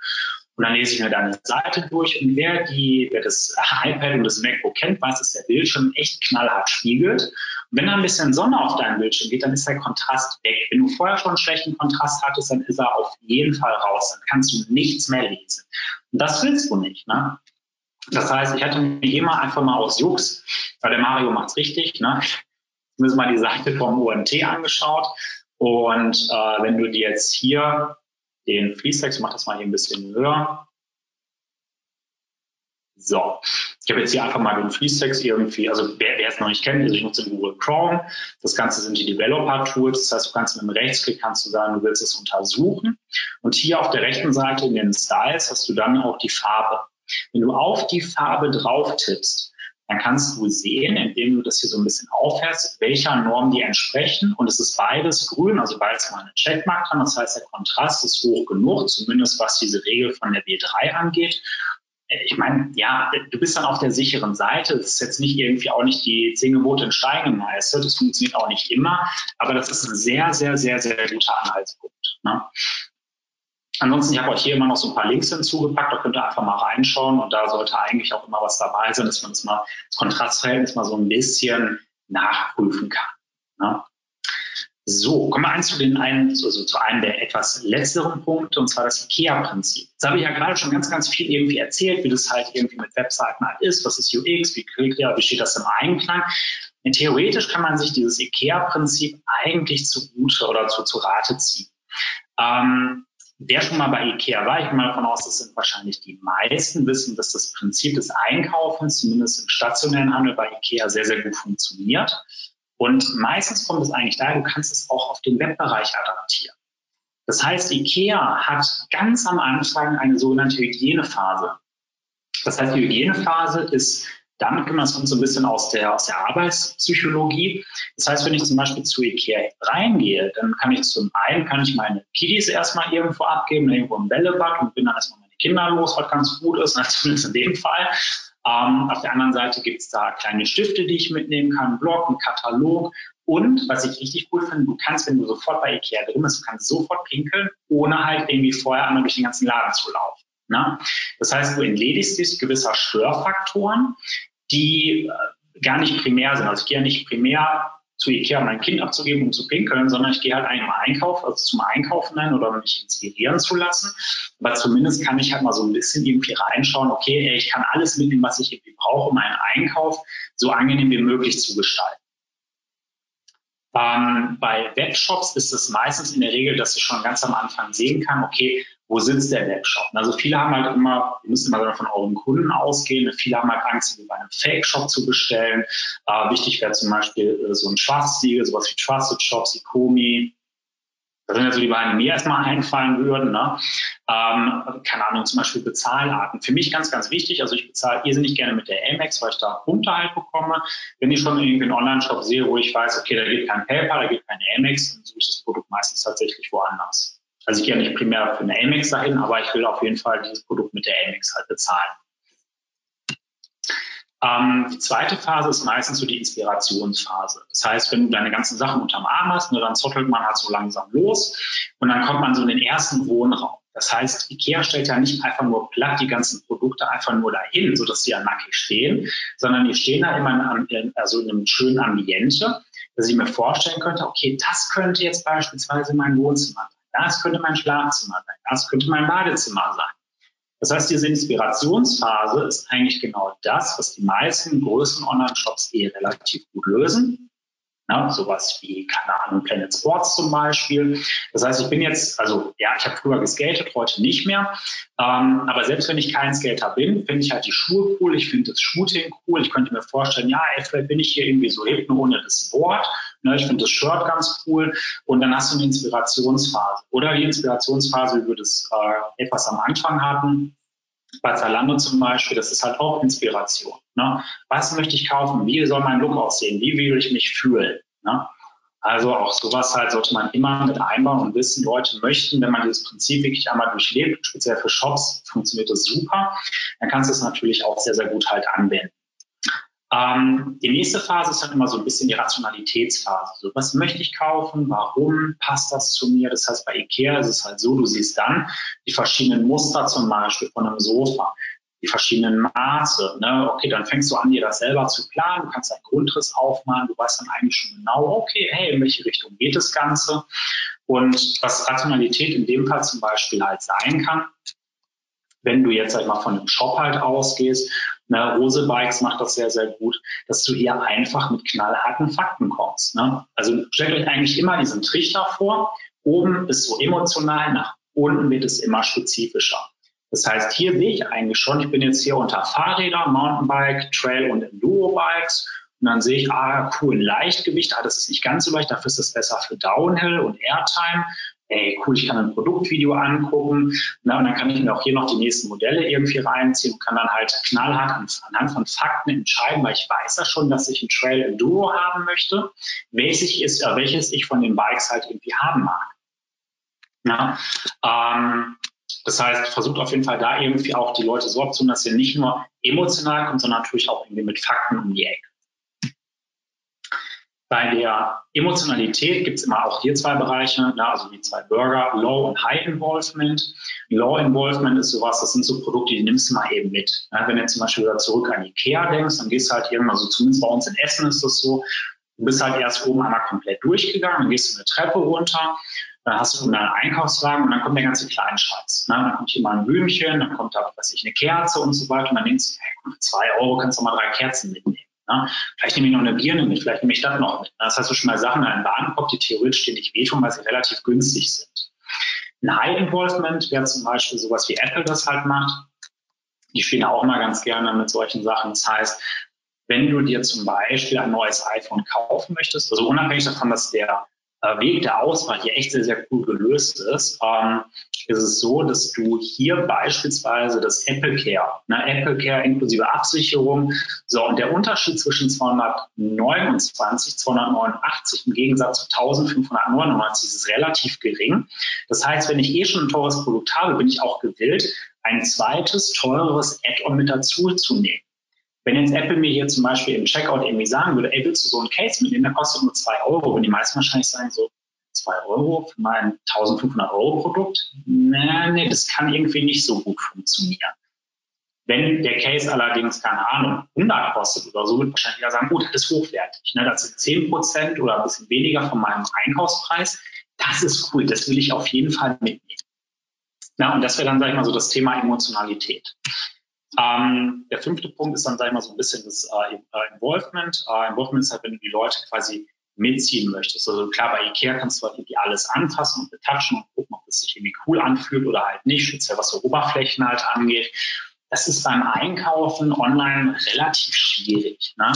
Speaker 2: und dann lese ich mir deine Seite durch und wer die, wer das *laughs* iPad und das MacBook kennt, weiß, dass der Bildschirm echt knallhart spiegelt. Und wenn da ein bisschen Sonne auf deinem Bildschirm geht, dann ist der Kontrast weg. Wenn du vorher schon einen schlechten Kontrast hattest, dann ist er auf jeden Fall raus. Dann kannst du nichts mehr lesen. Und das willst du nicht, ne? Das heißt, ich hatte mir mal einfach mal aus Jux, weil der Mario macht's richtig, ne? Müssen mal die Seite vom UMT angeschaut. Und äh, wenn du dir jetzt hier den Fließtext, ich mache das mal hier ein bisschen höher. So, ich habe jetzt hier einfach mal den Fließtext irgendwie, also wer, wer es noch nicht kennt, also ich nutze Google Chrome. Das Ganze sind die Developer-Tools. Das heißt, du kannst mit dem Rechtsklick kannst du sagen, du willst es untersuchen. Und hier auf der rechten Seite in den Styles hast du dann auch die Farbe. Wenn du auf die Farbe drauf tippst, dann kannst du sehen, indem du das hier so ein bisschen aufhörst, welcher Norm die entsprechen. Und es ist beides grün, also beides mal eine Checkmark dran. Das heißt, der Kontrast ist hoch genug, zumindest was diese Regel von der B3 angeht. Ich meine, ja, du bist dann auf der sicheren Seite. Das ist jetzt nicht irgendwie auch nicht die zehn Gebote in Stein gemeißelt. Das funktioniert auch nicht immer. Aber das ist ein sehr, sehr, sehr, sehr guter Anhaltspunkt. Ne? Ansonsten, ich habe euch hier immer noch so ein paar Links hinzugepackt, da könnt ihr einfach mal reinschauen und da sollte eigentlich auch immer was dabei sein, dass man das mal, das Kontrastverhältnis mal so ein bisschen nachprüfen kann. Ne? So, kommen wir eins zu den einen, also zu einem der etwas letzteren Punkte, und zwar das IKEA-Prinzip. Das habe ich ja gerade schon ganz, ganz viel irgendwie erzählt, wie das halt irgendwie mit Webseiten halt ist, was ist UX, wie, wie steht das im Einklang. Und theoretisch kann man sich dieses IKEA-Prinzip eigentlich zugute oder zu, zu Rate ziehen. Ähm, Wer schon mal bei IKEA war, ich gehe mal davon aus, das sind wahrscheinlich die meisten, wissen, dass das Prinzip des Einkaufens, zumindest im stationären Handel bei IKEA, sehr, sehr gut funktioniert. Und meistens kommt es eigentlich daher, du kannst es auch auf den Webbereich adaptieren. Das heißt, IKEA hat ganz am Anfang eine sogenannte Hygienephase. Das heißt, die Hygienephase ist damit kann man es so ein bisschen aus der, aus der Arbeitspsychologie. Das heißt, wenn ich zum Beispiel zu Ikea reingehe, dann kann ich zum einen, kann ich meine Kiddies erstmal irgendwo abgeben, irgendwo im Bällebad und bin dann erstmal meine Kinder los, was ganz gut ist, *laughs* zumindest in dem Fall. Ähm, auf der anderen Seite gibt es da kleine Stifte, die ich mitnehmen kann, einen Blog, einen Katalog. Und was ich richtig cool finde, du kannst, wenn du sofort bei Ikea drin bist, du kannst sofort pinkeln, ohne halt irgendwie vorher einmal durch den ganzen Laden zu laufen. Ne? Das heißt, du entledigst dich gewisser Störfaktoren, die äh, gar nicht primär sind. Also ich gehe ja nicht primär zu Ikea, mein Kind abzugeben, um zu pinkeln, sondern ich gehe halt eigentlich im Einkauf, also zum Einkaufen ein oder mich inspirieren zu lassen. Aber zumindest kann ich halt mal so ein bisschen irgendwie reinschauen, okay, ich kann alles mitnehmen, was ich irgendwie brauche, um meinen Einkauf so angenehm wie möglich zu gestalten. Ähm, bei Webshops ist es meistens in der Regel, dass ich schon ganz am Anfang sehen kann, okay, wo sitzt der Webshop? Also viele haben halt immer, ihr müsst immer von euren Kunden ausgehen, viele haben halt Angst, über einen Fake-Shop zu bestellen. Äh, wichtig wäre zum Beispiel äh, so ein Schwarzsiegel, sowas wie Trusted Shops, Ikomi. Das sind ja so die beiden, die mir erstmal einfallen würden. Ne? Ähm, keine Ahnung, zum Beispiel Bezahlarten. Für mich ganz, ganz wichtig. Also ich bezahle irrsinnig gerne mit der Amex, weil ich da Punkte halt bekomme. Wenn ich schon irgendwie einen Online-Shop sehe, wo ich weiß, okay, da geht kein PayPal, da geht kein Amex, dann suche ich das Produkt meistens tatsächlich woanders. Also ich gehe nicht primär für eine Amex dahin, aber ich will auf jeden Fall dieses Produkt mit der Amex halt bezahlen. Ähm, die zweite Phase ist meistens so die Inspirationsphase. Das heißt, wenn du deine ganzen Sachen unterm Arm hast, ne, dann zottelt man halt so langsam los und dann kommt man so in den ersten Wohnraum. Das heißt, IKEA stellt ja nicht einfach nur platt die ganzen Produkte einfach nur dahin, sodass sie ja nackig stehen, sondern die stehen da immer in, also in einem schönen Ambiente, dass ich mir vorstellen könnte, okay, das könnte jetzt beispielsweise mein Wohnzimmer. Das könnte mein Schlafzimmer sein. Das könnte mein Badezimmer sein. Das heißt, diese Inspirationsphase ist eigentlich genau das, was die meisten größeren Online-Shops eh relativ gut lösen. Ne? Sowas wie, keine Ahnung, Planet Sports zum Beispiel. Das heißt, ich bin jetzt, also ja, ich habe früher geskatet, heute nicht mehr. Ähm, aber selbst wenn ich kein Skater bin, finde ich halt die Schuhe cool, ich finde das Shooting cool. Ich könnte mir vorstellen, ja, ey, vielleicht bin ich hier irgendwie so hip, nur ohne das Board. Ne? Ich finde das Shirt ganz cool. Und dann hast du eine Inspirationsphase. Oder die Inspirationsphase, wie wir das äh, etwas am Anfang hatten, bei Zalando zum Beispiel, das ist halt auch Inspiration. Ne? Was möchte ich kaufen? Wie soll mein Look aussehen? Wie will ich mich fühlen? Ne? Also auch sowas halt sollte man immer mit einbauen und wissen, Leute möchten, wenn man dieses Prinzip wirklich einmal durchlebt, speziell für Shops, funktioniert das super, dann kannst du es natürlich auch sehr, sehr gut halt anwenden. Ähm, die nächste Phase ist dann immer so ein bisschen die Rationalitätsphase. So, was möchte ich kaufen? Warum passt das zu mir? Das heißt, bei Ikea ist es halt so, du siehst dann die verschiedenen Muster zum Beispiel von einem Sofa, die verschiedenen Maße. Ne? Okay, dann fängst du an, dir das selber zu planen. Du kannst einen Grundriss aufmalen. Du weißt dann eigentlich schon genau, okay, hey, in welche Richtung geht das Ganze? Und was Rationalität in dem Fall zum Beispiel halt sein kann, wenn du jetzt einmal von einem Shop halt ausgehst, ne, Rose Bikes macht das sehr, sehr gut, dass du hier einfach mit knallharten Fakten kommst. Ne? Also stellt euch eigentlich immer diesen Trichter vor. Oben ist so emotional, nach unten wird es immer spezifischer. Das heißt, hier sehe ich eigentlich schon, ich bin jetzt hier unter Fahrräder, Mountainbike, Trail und Enduro-Bikes. Und dann sehe ich, ah, cool, Leichtgewicht, ah, das ist nicht ganz so leicht, dafür ist es besser für Downhill und Airtime ey, cool, ich kann ein Produktvideo angucken. Na, und dann kann ich mir auch hier noch die nächsten Modelle irgendwie reinziehen und kann dann halt knallhart anhand von Fakten entscheiden, weil ich weiß ja schon, dass ich ein Trail Enduro haben möchte, welches, ist, äh, welches ich von den Bikes halt irgendwie haben mag. Ja, ähm, das heißt, versucht auf jeden Fall da irgendwie auch die Leute so abzuholen, dass ihr nicht nur emotional kommt, sondern natürlich auch irgendwie mit Fakten um die Ecke. Bei der Emotionalität gibt es immer auch hier zwei Bereiche, na, also die zwei Burger, Low und High Involvement. Low Involvement ist sowas, das sind so Produkte, die nimmst du mal eben mit. Ja, wenn du zum Beispiel wieder zurück an Ikea denkst, dann gehst du halt irgendwann, also zumindest bei uns in Essen ist das so, du bist halt erst oben einmal komplett durchgegangen, dann gehst du eine Treppe runter, dann hast du deinen Einkaufswagen und dann kommt der ganze Kleinscheiß. Ne? Dann kommt hier mal ein Blümchen, dann kommt da, was ich, eine Kerze und so weiter und dann denkst du, hey, für zwei Euro kannst du mal drei Kerzen mitnehmen. Ja, vielleicht nehme ich noch eine Birne mit, vielleicht nehme ich das noch mit. Das heißt, du schon mal Sachen in einen Warenkorb, die theoretisch dir nicht wehtun, weil sie relativ günstig sind. Ein High Involvement wäre zum Beispiel sowas wie Apple das halt macht. Die spielen auch mal ganz gerne mit solchen Sachen. Das heißt, wenn du dir zum Beispiel ein neues iPhone kaufen möchtest, also unabhängig davon, dass der Weg der Auswahl hier echt sehr, sehr cool gelöst ist, ähm, ist es so, dass du hier beispielsweise das Apple Care, ne, Apple Care inklusive Absicherung, so und der Unterschied zwischen 229, 289 im Gegensatz zu 1599 ist relativ gering. Das heißt, wenn ich eh schon ein teures Produkt habe, bin ich auch gewillt, ein zweites, teureres Add-on mit dazu zu nehmen. Wenn jetzt Apple mir hier zum Beispiel im Checkout irgendwie sagen würde, ey, willst du so ein Case mitnehmen, der kostet nur zwei Euro, wenn die meisten wahrscheinlich sagen so, zwei Euro für mein 1500 Euro Produkt? Nee, nee, das kann irgendwie nicht so gut funktionieren. Wenn der Case allerdings, keine Ahnung, 100 kostet oder so, wird wahrscheinlich jeder sagen, gut, das ist hochwertig. Ne, das sind 10 Prozent oder ein bisschen weniger von meinem Einkaufspreis. Das ist cool, das will ich auf jeden Fall mitnehmen. Ja, und das wäre dann, sag ich mal, so das Thema Emotionalität. Ähm, der fünfte Punkt ist dann, sag ich mal, so ein bisschen das äh, äh, Involvement. Äh, Involvement ist halt, wenn du die Leute quasi mitziehen möchtest. Also klar, bei Ikea kannst du halt irgendwie alles anfassen und betatschen und gucken, ob es sich irgendwie cool anfühlt oder halt nicht, speziell was so Oberflächen halt angeht. Das ist beim Einkaufen online relativ schwierig. Ne?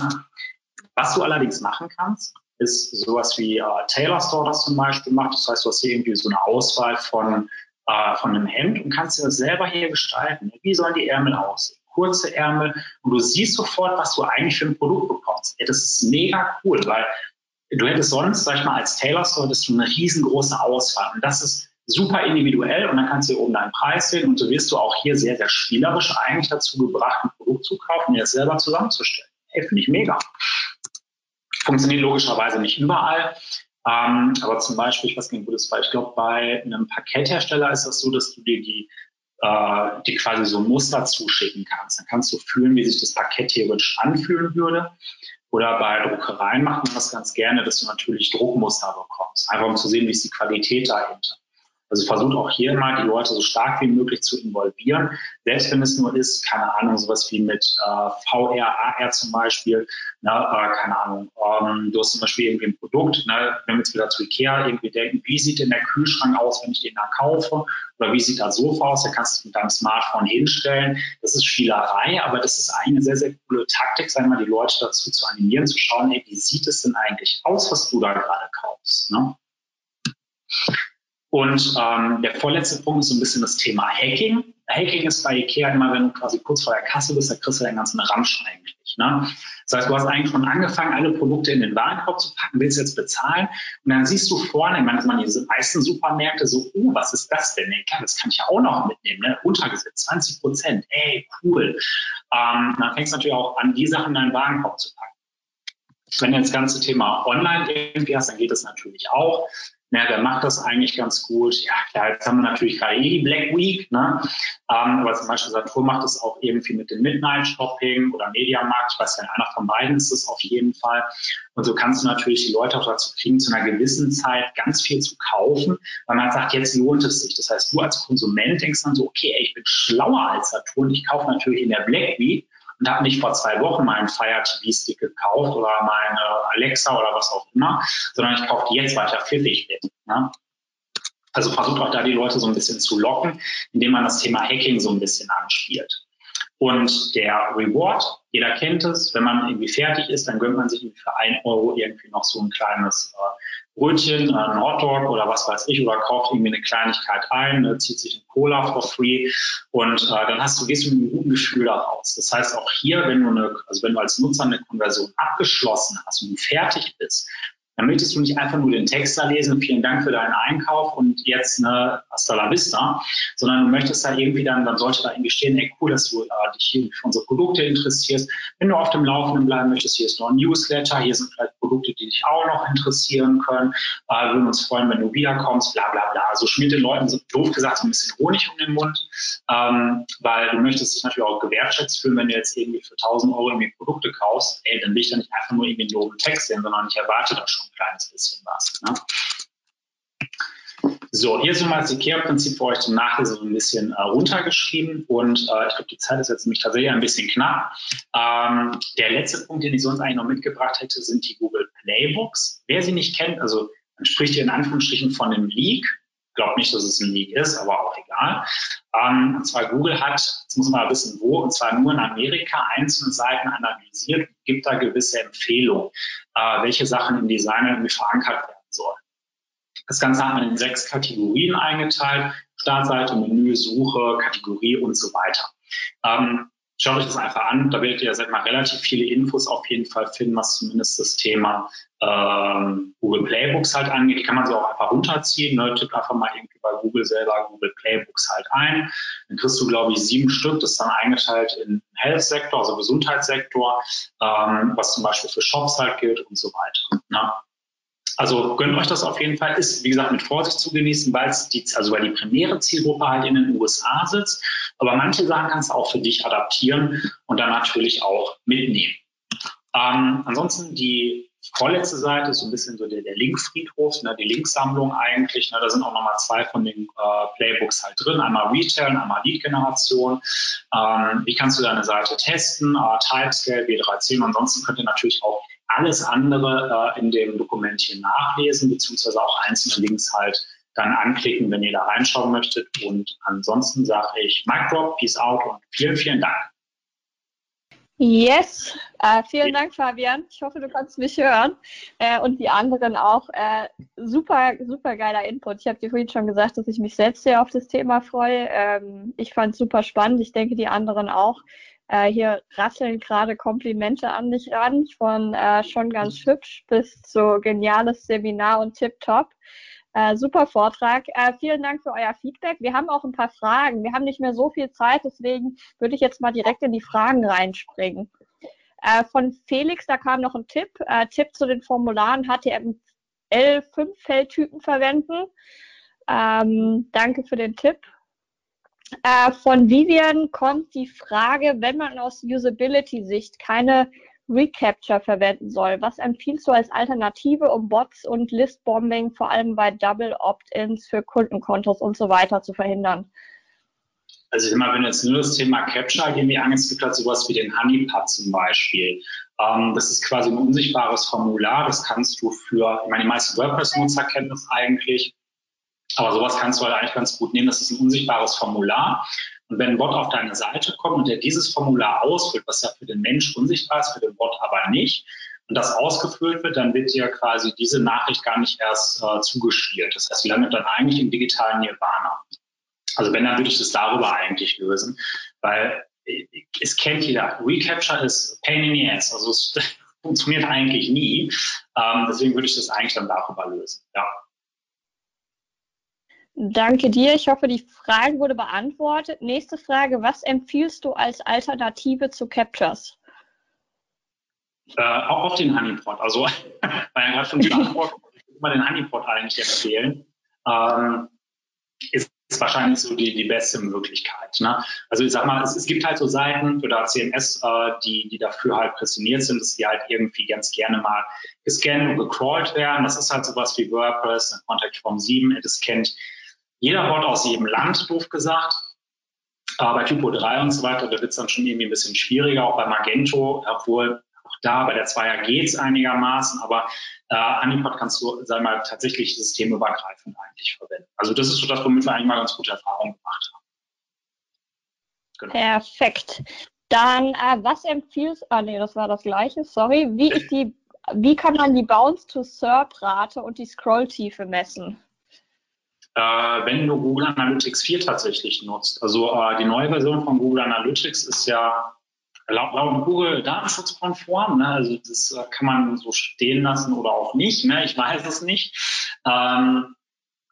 Speaker 2: Was du allerdings machen kannst, ist sowas wie äh, Taylor Store das zum Beispiel macht. Das heißt, du hast hier irgendwie so eine Auswahl von äh, von einem Hemd und kannst dir das selber hier gestalten. Wie sollen die Ärmel aussehen? Kurze Ärmel und du siehst sofort, was du eigentlich für ein Produkt bekommst. Ja, das ist mega cool, weil du hättest sonst, sag ich mal, als Tailor Store hättest du eine riesengroße Auswahl und das ist super individuell und dann kannst du hier oben deinen Preis sehen und so wirst du auch hier sehr, sehr spielerisch eigentlich dazu gebracht, ein Produkt zu kaufen und dir das selber zusammenzustellen. Hey, finde ich mega. Funktioniert logischerweise nicht überall. Ähm, aber zum Beispiel, ich weiß nicht, wo das war, ich glaube, bei einem Pakethersteller ist das so, dass du dir die, äh, die quasi so Muster zuschicken kannst. Dann kannst du fühlen, wie sich das Paket theoretisch anfühlen würde. Oder bei Druckereien macht man das ganz gerne, dass du natürlich Druckmuster bekommst, einfach um zu sehen, wie ist die Qualität dahinter. Also versucht auch hier mal die Leute so stark wie möglich zu involvieren. Selbst wenn es nur ist, keine Ahnung, sowas wie mit äh, VR, AR zum Beispiel, ne, äh, keine Ahnung, ähm, du hast zum Beispiel irgendwie ein Produkt, ne, wenn wir jetzt wieder zu Ikea irgendwie denken, wie sieht denn der Kühlschrank aus, wenn ich den da kaufe? Oder wie sieht das Sofa aus? Da kannst du es mit deinem Smartphone hinstellen. Das ist Spielerei, aber das ist eine sehr, sehr coole Taktik, sagen wir mal, die Leute dazu zu animieren, zu schauen, ey, wie sieht es denn eigentlich aus, was du da gerade kaufst? Ne? Und ähm, der vorletzte Punkt ist so ein bisschen das Thema Hacking. Hacking ist bei Ikea immer, wenn du quasi kurz vor der Kasse bist, da kriegst du den ganzen Ramsch eigentlich. Ne? Das heißt, du hast eigentlich schon angefangen, alle Produkte in den Warenkorb zu packen, willst jetzt bezahlen und dann siehst du vorne, ich meine, das man diese meisten Supermärkte so, oh, was ist das denn? Nee, klar, das kann ich ja auch noch mitnehmen, ne? Untergesetzt, 20 Prozent, ey, cool. Ähm, dann fängst du natürlich auch an, die Sachen in deinen Warenkorb zu packen. Wenn du das ganze Thema online irgendwie hast, dann geht das natürlich auch na, wer macht das eigentlich ganz gut? Ja, klar, jetzt haben wir natürlich gerade eh die Black Week, ne? Ähm, aber zum Beispiel Saturn macht das auch irgendwie mit dem Midnight Shopping oder Mediamarkt. Ich weiß ja, einer von beiden ist es auf jeden Fall. Und so kannst du natürlich die Leute auch dazu kriegen, zu einer gewissen Zeit ganz viel zu kaufen, weil man sagt, jetzt lohnt es sich. Das heißt, du als Konsument denkst dann so, okay, ey, ich bin schlauer als Saturn. Ich kaufe natürlich in der Black Week und habe nicht vor zwei Wochen meinen Fire TV Stick gekauft oder meine Alexa oder was auch immer, sondern ich kaufe die jetzt, weil ich ja pfiffig bin. Ja? Also versucht auch da die Leute so ein bisschen zu locken, indem man das Thema Hacking so ein bisschen anspielt. Und der Reward, jeder kennt es, wenn man irgendwie fertig ist, dann gönnt man sich für ein Euro irgendwie noch so ein kleines äh, Brötchen, äh, ein Hotdog oder was weiß ich, oder kauft irgendwie eine Kleinigkeit ein, äh, zieht sich ein Cola for free und äh, dann hast du, gehst du mit einem guten Gefühl daraus. Das heißt auch hier, wenn du eine, also wenn du als Nutzer eine Konversion abgeschlossen hast und du fertig bist, dann möchtest du nicht einfach nur den Text da lesen, vielen Dank für deinen Einkauf und jetzt ne, hasta la vista, sondern du möchtest da irgendwie dann, dann sollte da irgendwie stehen, ey cool, dass du äh, dich hier für unsere Produkte interessierst. Wenn du auf dem Laufenden bleiben möchtest, hier ist noch ein Newsletter, hier sind vielleicht Produkte, die dich auch noch interessieren können. Äh, wir würden uns freuen, wenn du wiederkommst, bla bla bla. Also schmiert den Leuten so doof gesagt so ein bisschen Honig um den Mund, ähm, weil du möchtest dich natürlich auch gewertschätzt fühlen, wenn du jetzt irgendwie für 1000 Euro irgendwie Produkte kaufst, ey, dann will ich da nicht einfach nur irgendwie einen doofen Text sehen, sondern ich erwarte da schon ein kleines bisschen was. Ne? So, hier ist nochmal das IKEA-Prinzip für euch zum Nachlesen so ein bisschen äh, runtergeschrieben und äh, ich glaube, die Zeit ist jetzt nämlich tatsächlich ein bisschen knapp. Ähm, der letzte Punkt, den ich sonst eigentlich noch mitgebracht hätte, sind die Google Playbooks. Wer sie nicht kennt, also man spricht hier in Anführungsstrichen von einem Leak. Glaubt nicht, dass es ein Leak ist, aber auch egal. Ähm, und zwar Google hat, jetzt muss man wissen, wo, und zwar nur in Amerika einzelne Seiten analysiert, gibt da gewisse Empfehlungen, äh, welche Sachen im Design irgendwie verankert werden sollen. Das Ganze hat man in sechs Kategorien eingeteilt. Startseite, Menü, Suche, Kategorie und so weiter. Ähm, schaut euch das einfach an. Da werdet ihr, sag mal, relativ viele Infos auf jeden Fall finden, was zumindest das Thema ähm, Google Playbooks halt angeht. Die kann man sich auch einfach runterziehen. Ne? Tippt einfach mal irgendwie bei Google selber Google Playbooks halt ein. Dann kriegst du, glaube ich, sieben Stück. Das ist dann eingeteilt in Health-Sektor, also Gesundheitssektor, ähm, was zum Beispiel für Shops halt gilt und so weiter. Ne? Also gönnt euch das auf jeden Fall. Ist, wie gesagt, mit Vorsicht zu genießen, weil die, also weil die primäre Zielgruppe halt in den USA sitzt. Aber manche Sachen kannst du auch für dich adaptieren und dann natürlich auch mitnehmen. Ähm, ansonsten die vorletzte Seite ist so ein bisschen so der, der Linkfriedhof, ne, die Linksammlung eigentlich. Ne, da sind auch nochmal zwei von den äh, Playbooks halt drin. Einmal Retail einmal Lead-Generation. Ähm, wie kannst du deine Seite testen? Äh, Typescale, B310. Ansonsten könnt ihr natürlich auch alles andere äh, in dem Dokument hier nachlesen, beziehungsweise auch einzelne Links halt dann anklicken, wenn ihr da reinschauen möchtet. Und ansonsten sage ich Drop, Peace out und vielen, vielen Dank.
Speaker 1: Yes, äh, vielen Dank, Fabian. Ich hoffe, du kannst mich hören äh, und die anderen auch. Äh, super, super geiler Input. Ich habe dir vorhin schon gesagt, dass ich mich selbst sehr auf das Thema freue. Ähm, ich fand es super spannend. Ich denke, die anderen auch. Äh, hier rasseln gerade Komplimente an dich ran, von äh, schon ganz hübsch bis zu geniales Seminar und tipptopp. Äh, super Vortrag. Äh, vielen Dank für euer Feedback. Wir haben auch ein paar Fragen. Wir haben nicht mehr so viel Zeit, deswegen würde ich jetzt mal direkt in die Fragen reinspringen. Äh, von Felix, da kam noch ein Tipp. Äh, Tipp zu den Formularen HTML5-Feldtypen verwenden. Ähm, danke für den Tipp. Äh, von Vivian kommt die Frage, wenn man aus Usability-Sicht keine Recapture verwenden soll. Was empfiehlst du als Alternative, um Bots und Listbombing vor allem bei Double Opt-ins für Kundenkontos und so weiter zu verhindern?
Speaker 2: Also ich meine, wenn jetzt nur das Thema Capture irgendwie angehst, gibt halt sowas wie den Honeypot zum Beispiel. Ähm, das ist quasi ein unsichtbares Formular. Das kannst du für, ich meine, die meisten WordPress-Nutzer kennen das eigentlich. Aber sowas kannst du halt eigentlich ganz gut nehmen. Das ist ein unsichtbares Formular. Und wenn ein Bot auf deine Seite kommt und der dieses Formular ausfüllt, was ja für den Mensch unsichtbar ist, für den Bot aber nicht, und das ausgefüllt wird, dann wird dir quasi diese Nachricht gar nicht erst äh, zugespielt. Das heißt, die landet dann eigentlich im digitalen Nirvana. Also wenn, dann würde ich das darüber eigentlich lösen, weil äh, es kennt jeder. Recapture ist pain in the ass. Also es *laughs* funktioniert eigentlich nie. Ähm, deswegen würde ich das eigentlich dann darüber lösen. Ja.
Speaker 1: Danke dir. Ich hoffe, die Frage wurde beantwortet. Nächste Frage. Was empfiehlst du als Alternative zu Captures?
Speaker 2: Äh, auch auf den Honeypot. Also, *laughs* weil gerade schon würde mal den Honeypot eigentlich empfehlen. Ähm, ist wahrscheinlich so die, die beste Möglichkeit. Ne? Also ich sag mal, es, es gibt halt so Seiten oder CMS, äh, die, die dafür halt präsentiert sind, dass die halt irgendwie ganz gerne mal gescannt und gecrawlt werden. Das ist halt sowas wie WordPress, Contact Form 7, das kennt jeder Bot aus jedem Land, doof gesagt. Aber bei Typo 3 und so weiter, da wird es dann schon irgendwie ein bisschen schwieriger, auch bei Magento, obwohl auch da bei der Zweier geht es einigermaßen, aber äh, Honeypot kannst du, sag mal, tatsächlich systemübergreifend eigentlich verwenden. Also das ist so das, womit wir eigentlich mal ganz gute Erfahrungen gemacht haben.
Speaker 1: Genau. Perfekt. Dann, äh, was empfiehlst, ah nee, das war das gleiche, sorry. Wie ist die, wie kann man die Bounce-to-SERP-Rate und die Scrolltiefe messen?
Speaker 2: Äh, wenn du Google Analytics 4 tatsächlich nutzt. Also äh, die neue Version von Google Analytics ist ja laut, laut Google datenschutzkonform. Ne? Also das äh, kann man so stehen lassen oder auch nicht. Ne? Ich weiß es nicht. Ähm,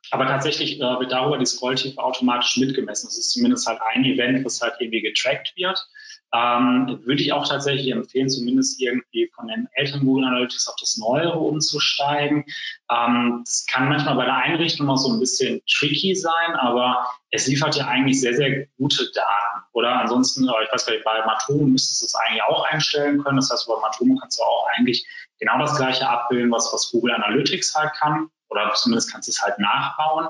Speaker 2: aber tatsächlich äh, wird darüber die Scrolltiefe automatisch mitgemessen. Das ist zumindest halt ein Event, das halt irgendwie getrackt wird. Ähm, würde ich auch tatsächlich empfehlen, zumindest irgendwie von den älteren Google Analytics auf das Neuere umzusteigen. Ähm, das kann manchmal bei der Einrichtung noch so ein bisschen tricky sein, aber es liefert ja eigentlich sehr, sehr gute Daten. Oder ansonsten, ich weiß gar nicht, bei Matomo müsstest du es eigentlich auch einstellen können. Das heißt, bei Matomo kannst du auch eigentlich genau das gleiche abbilden, was, was Google Analytics halt kann. Oder zumindest kannst du es halt nachbauen.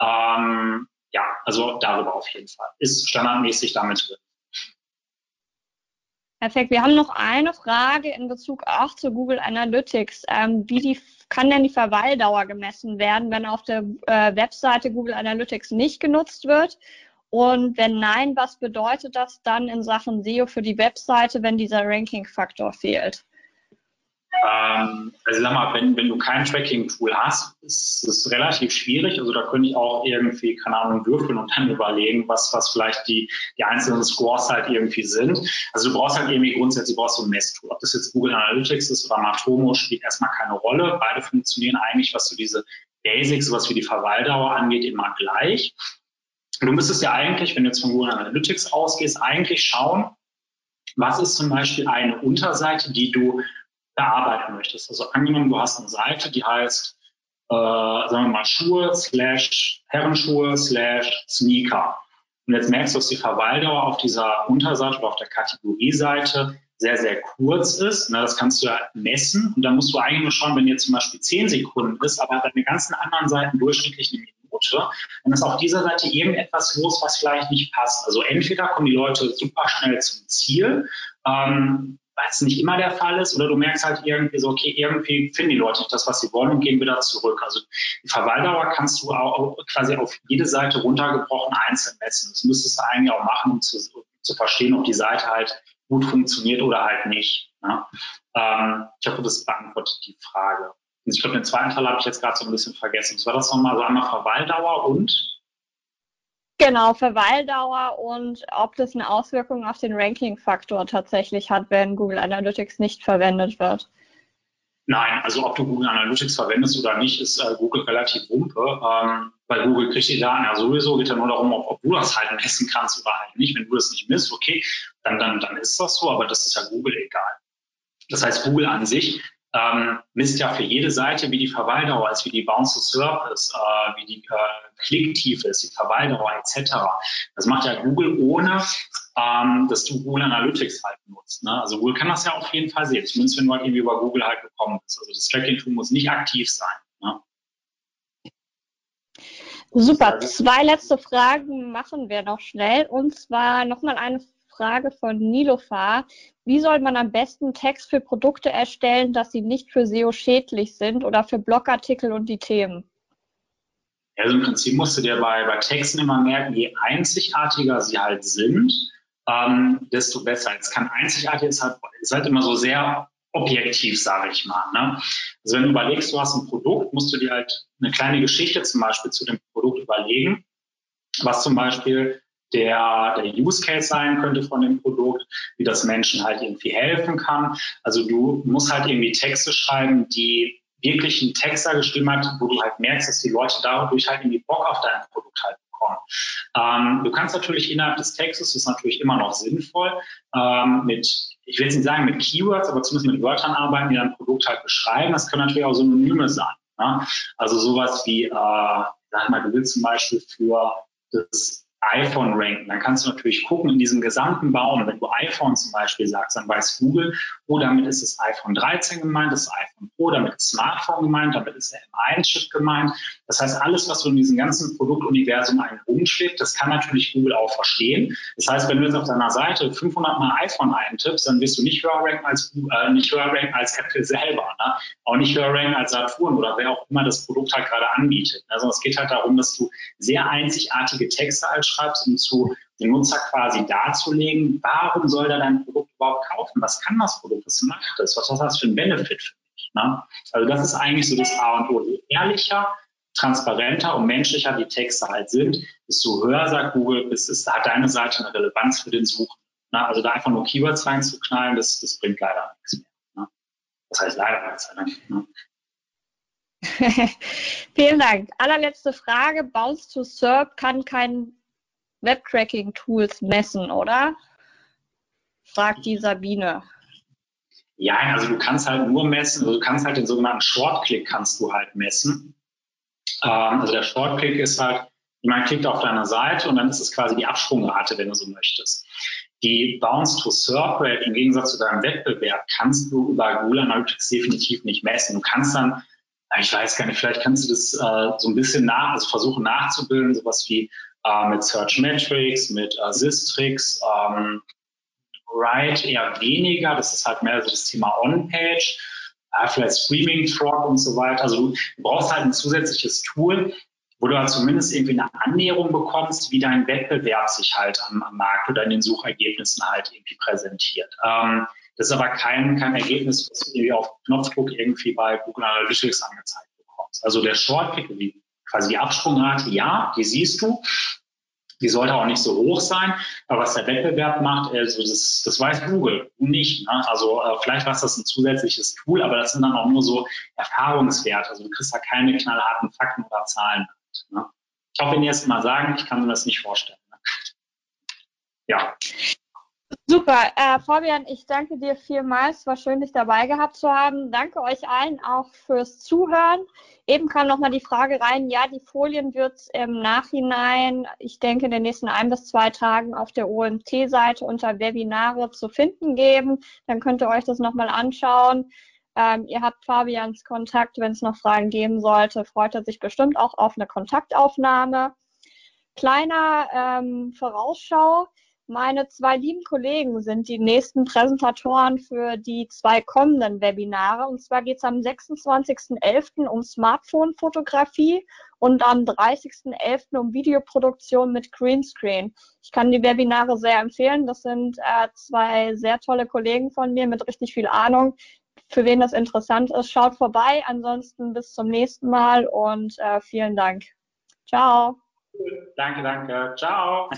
Speaker 2: Ähm, ja, also darüber auf jeden Fall. Ist standardmäßig damit drin.
Speaker 1: Perfekt. Wir haben noch eine Frage in Bezug auch zu Google Analytics. Ähm, wie die, kann denn die Verweildauer gemessen werden, wenn auf der äh, Webseite Google Analytics nicht genutzt wird? Und wenn nein, was bedeutet das dann in Sachen SEO für die Webseite, wenn dieser Ranking-Faktor fehlt?
Speaker 2: Ähm, also sag mal, wenn, wenn du kein Tracking-Tool hast, ist es relativ schwierig. Also da könnte ich auch irgendwie, keine Ahnung, würfeln und dann überlegen, was, was vielleicht die, die einzelnen Scores halt irgendwie sind. Also du brauchst halt irgendwie grundsätzlich brauchst du ein Messtool. Ob das jetzt Google Analytics ist oder Matomo, spielt erstmal keine Rolle. Beide funktionieren eigentlich, was so diese Basics, was wie die Verweildauer angeht, immer gleich. Und du müsstest ja eigentlich, wenn du jetzt von Google Analytics ausgehst, eigentlich schauen, was ist zum Beispiel eine Unterseite, die du bearbeiten möchtest. Also angenommen, du hast eine Seite, die heißt, äh, sagen wir mal, Schuhe slash Herrenschuhe slash Sneaker. Und jetzt merkst du, dass die Verweildauer auf dieser Unterseite oder auf der Kategorieseite sehr, sehr kurz ist. Na, das kannst du ja messen. Und dann musst du eigentlich nur schauen, wenn jetzt zum Beispiel zehn Sekunden ist, aber deine ganzen anderen Seiten durchschnittlich eine Minute, dann ist auf dieser Seite irgendetwas los, was vielleicht nicht passt. Also entweder kommen die Leute super schnell zum Ziel, ähm, was nicht immer der Fall ist, oder du merkst halt irgendwie so, okay, irgendwie finden die Leute nicht das, was sie wollen und gehen wieder zurück. Also die Verweildauer kannst du auch quasi auf jede Seite runtergebrochen einzeln messen. Das müsstest du eigentlich auch machen, um zu, zu verstehen, ob die Seite halt gut funktioniert oder halt nicht. Ne? Ähm, ich hoffe, das beantwortet die Frage. Ich glaube, den zweiten Teil habe ich jetzt gerade so ein bisschen vergessen. Was war das nochmal? Also einmal Verweildauer und
Speaker 1: Genau, Verweildauer und ob das eine Auswirkung auf den Ranking-Faktor tatsächlich hat, wenn Google Analytics nicht verwendet wird.
Speaker 2: Nein, also ob du Google Analytics verwendest oder nicht, ist äh, Google relativ wumpe, ähm, weil Google kriegt die Daten ja sowieso, geht ja nur darum, ob, ob, du das halt messen kannst oder halt nicht. Wenn du das nicht misst, okay, dann, dann, dann ist das so, aber das ist ja Google egal. Das heißt, Google an sich ähm, misst ja für jede Seite, wie die Verweildauer ist, wie die Bounce to Serve ist, äh, wie die äh, Klicktiefe ist, die Verweildauer etc. Das macht ja Google ohne, ähm, dass du Google Analytics halt nutzt. Ne? Also Google kann das ja auf jeden Fall sehen, zumindest wenn du halt irgendwie über Google halt gekommen bist. Also das Tracking-Tool muss nicht aktiv sein. Ne?
Speaker 1: Super, zwei letzte Fragen machen wir noch schnell. Und zwar nochmal eine Frage von Nilofar. Wie soll man am besten Text für Produkte erstellen, dass sie nicht für SEO schädlich sind oder für Blogartikel und die Themen?
Speaker 2: Also im Prinzip musst du dir bei, bei Texten immer merken, je einzigartiger sie halt sind, ähm, desto besser. Es kann einzigartig ist halt, ist halt immer so sehr objektiv, sage ich mal. Ne? Also wenn du überlegst, du hast ein Produkt, musst du dir halt eine kleine Geschichte zum Beispiel zu dem Produkt überlegen, was zum Beispiel der, der Use Case sein könnte von dem Produkt, wie das Menschen halt irgendwie helfen kann. Also du musst halt irgendwie Texte schreiben, die wirklich einen Texter geschrieben hat, wo du halt merkst, dass die Leute dadurch halt irgendwie Bock auf dein Produkt halt bekommen. Ähm, du kannst natürlich innerhalb des Textes, das ist natürlich immer noch sinnvoll, ähm, mit, ich will jetzt nicht sagen mit Keywords, aber zumindest mit Wörtern arbeiten, die dein Produkt halt beschreiben. Das können natürlich auch Synonyme sein. Ne? Also sowas wie, äh, sag mal, du willst zum Beispiel für das iPhone ranken. Dann kannst du natürlich gucken in diesem gesamten Baum, wenn du iPhone zum Beispiel sagst, dann weiß Google, oh, damit ist das iPhone 13 gemeint, das iPhone Pro, damit ist Smartphone gemeint, damit ist der M1-Chip gemeint. Das heißt, alles, was so in diesem ganzen Produktuniversum einen rumschwebt, das kann natürlich Google auch verstehen. Das heißt, wenn du jetzt auf deiner Seite 500 mal iPhone eintippst, dann wirst du nicht höher ranken als, äh, nicht höher ranken als Apple selber, ne? auch nicht höher ranken als Saturn oder wer auch immer das Produkt halt gerade anbietet. Also es geht halt darum, dass du sehr einzigartige Texte als schreibst, um zu den Nutzer quasi darzulegen, warum soll er dein Produkt überhaupt kaufen? Was kann das Produkt? Was macht es? Was hat das für ein Benefit für mich? Ne? Also das ist eigentlich so das A und O. Je ehrlicher, transparenter und menschlicher die Texte halt sind, desto höher, sagt Google, ist, ist, hat deine Seite eine Relevanz für den Suchen. Na, also da einfach nur Keywords reinzuknallen, das, das bringt leider nichts mehr. Ne? Das heißt leider, ne? *laughs*
Speaker 1: Vielen Dank. Allerletzte Frage. Bounce to SERP kann kein Webtracking-Tools messen, oder? Fragt die Sabine.
Speaker 2: Ja, also du kannst halt nur messen, also du kannst halt den sogenannten Short-Click kannst du halt messen. Ähm, also der Short-Click ist halt, jemand klickt auf deiner Seite und dann ist es quasi die Absprungrate, wenn du so möchtest. Die Bounce to SERP Rate im Gegensatz zu deinem Wettbewerb kannst du über Google Analytics definitiv nicht messen. Du kannst dann ich weiß gar nicht, vielleicht kannst du das äh, so ein bisschen nach, also versuchen nachzubilden, sowas wie äh, mit Search Metrics, mit äh, Sistrix, ähm, Write eher weniger, das ist halt mehr so das Thema On-Page, äh, vielleicht Streaming Frog und so weiter. Also du, brauchst halt ein zusätzliches Tool, wo du halt zumindest irgendwie eine Annäherung bekommst, wie dein Wettbewerb sich halt am, am Markt oder in den Suchergebnissen halt irgendwie präsentiert. Ähm, das ist aber kein, kein Ergebnis, was du irgendwie auf Knopfdruck irgendwie bei Google Analytics angezeigt bekommst. Also der Shortclick, wie quasi die Absprungrate, ja, die siehst du. Die sollte auch nicht so hoch sein. Aber was der Wettbewerb macht, also das, das weiß Google, nicht. Ne? Also äh, vielleicht war es das ein zusätzliches Tool, aber das sind dann auch nur so Erfahrungswerte. Also du kriegst da keine knallharten Fakten oder Zahlen. Ne? Ich hoffe, wenn jetzt mal sagen, ich kann mir das nicht vorstellen. Ne? Ja.
Speaker 1: Super. Äh, Fabian, ich danke dir vielmals. War schön, dich dabei gehabt zu haben. Danke euch allen auch fürs Zuhören. Eben kam nochmal die Frage rein, ja, die Folien wird es im Nachhinein, ich denke, in den nächsten ein bis zwei Tagen auf der OMT-Seite unter Webinare zu finden geben. Dann könnt ihr euch das nochmal anschauen. Ähm, ihr habt Fabians Kontakt, wenn es noch Fragen geben sollte, freut er sich bestimmt auch auf eine Kontaktaufnahme. Kleiner ähm, Vorausschau. Meine zwei lieben Kollegen sind die nächsten Präsentatoren für die zwei kommenden Webinare. Und zwar geht es am 26.11. um Smartphone-Fotografie und am 30.11. um Videoproduktion mit Greenscreen. Ich kann die Webinare sehr empfehlen. Das sind äh, zwei sehr tolle Kollegen von mir mit richtig viel Ahnung. Für wen das interessant ist, schaut vorbei. Ansonsten bis zum nächsten Mal und äh, vielen Dank. Ciao.
Speaker 2: Danke, danke. Ciao.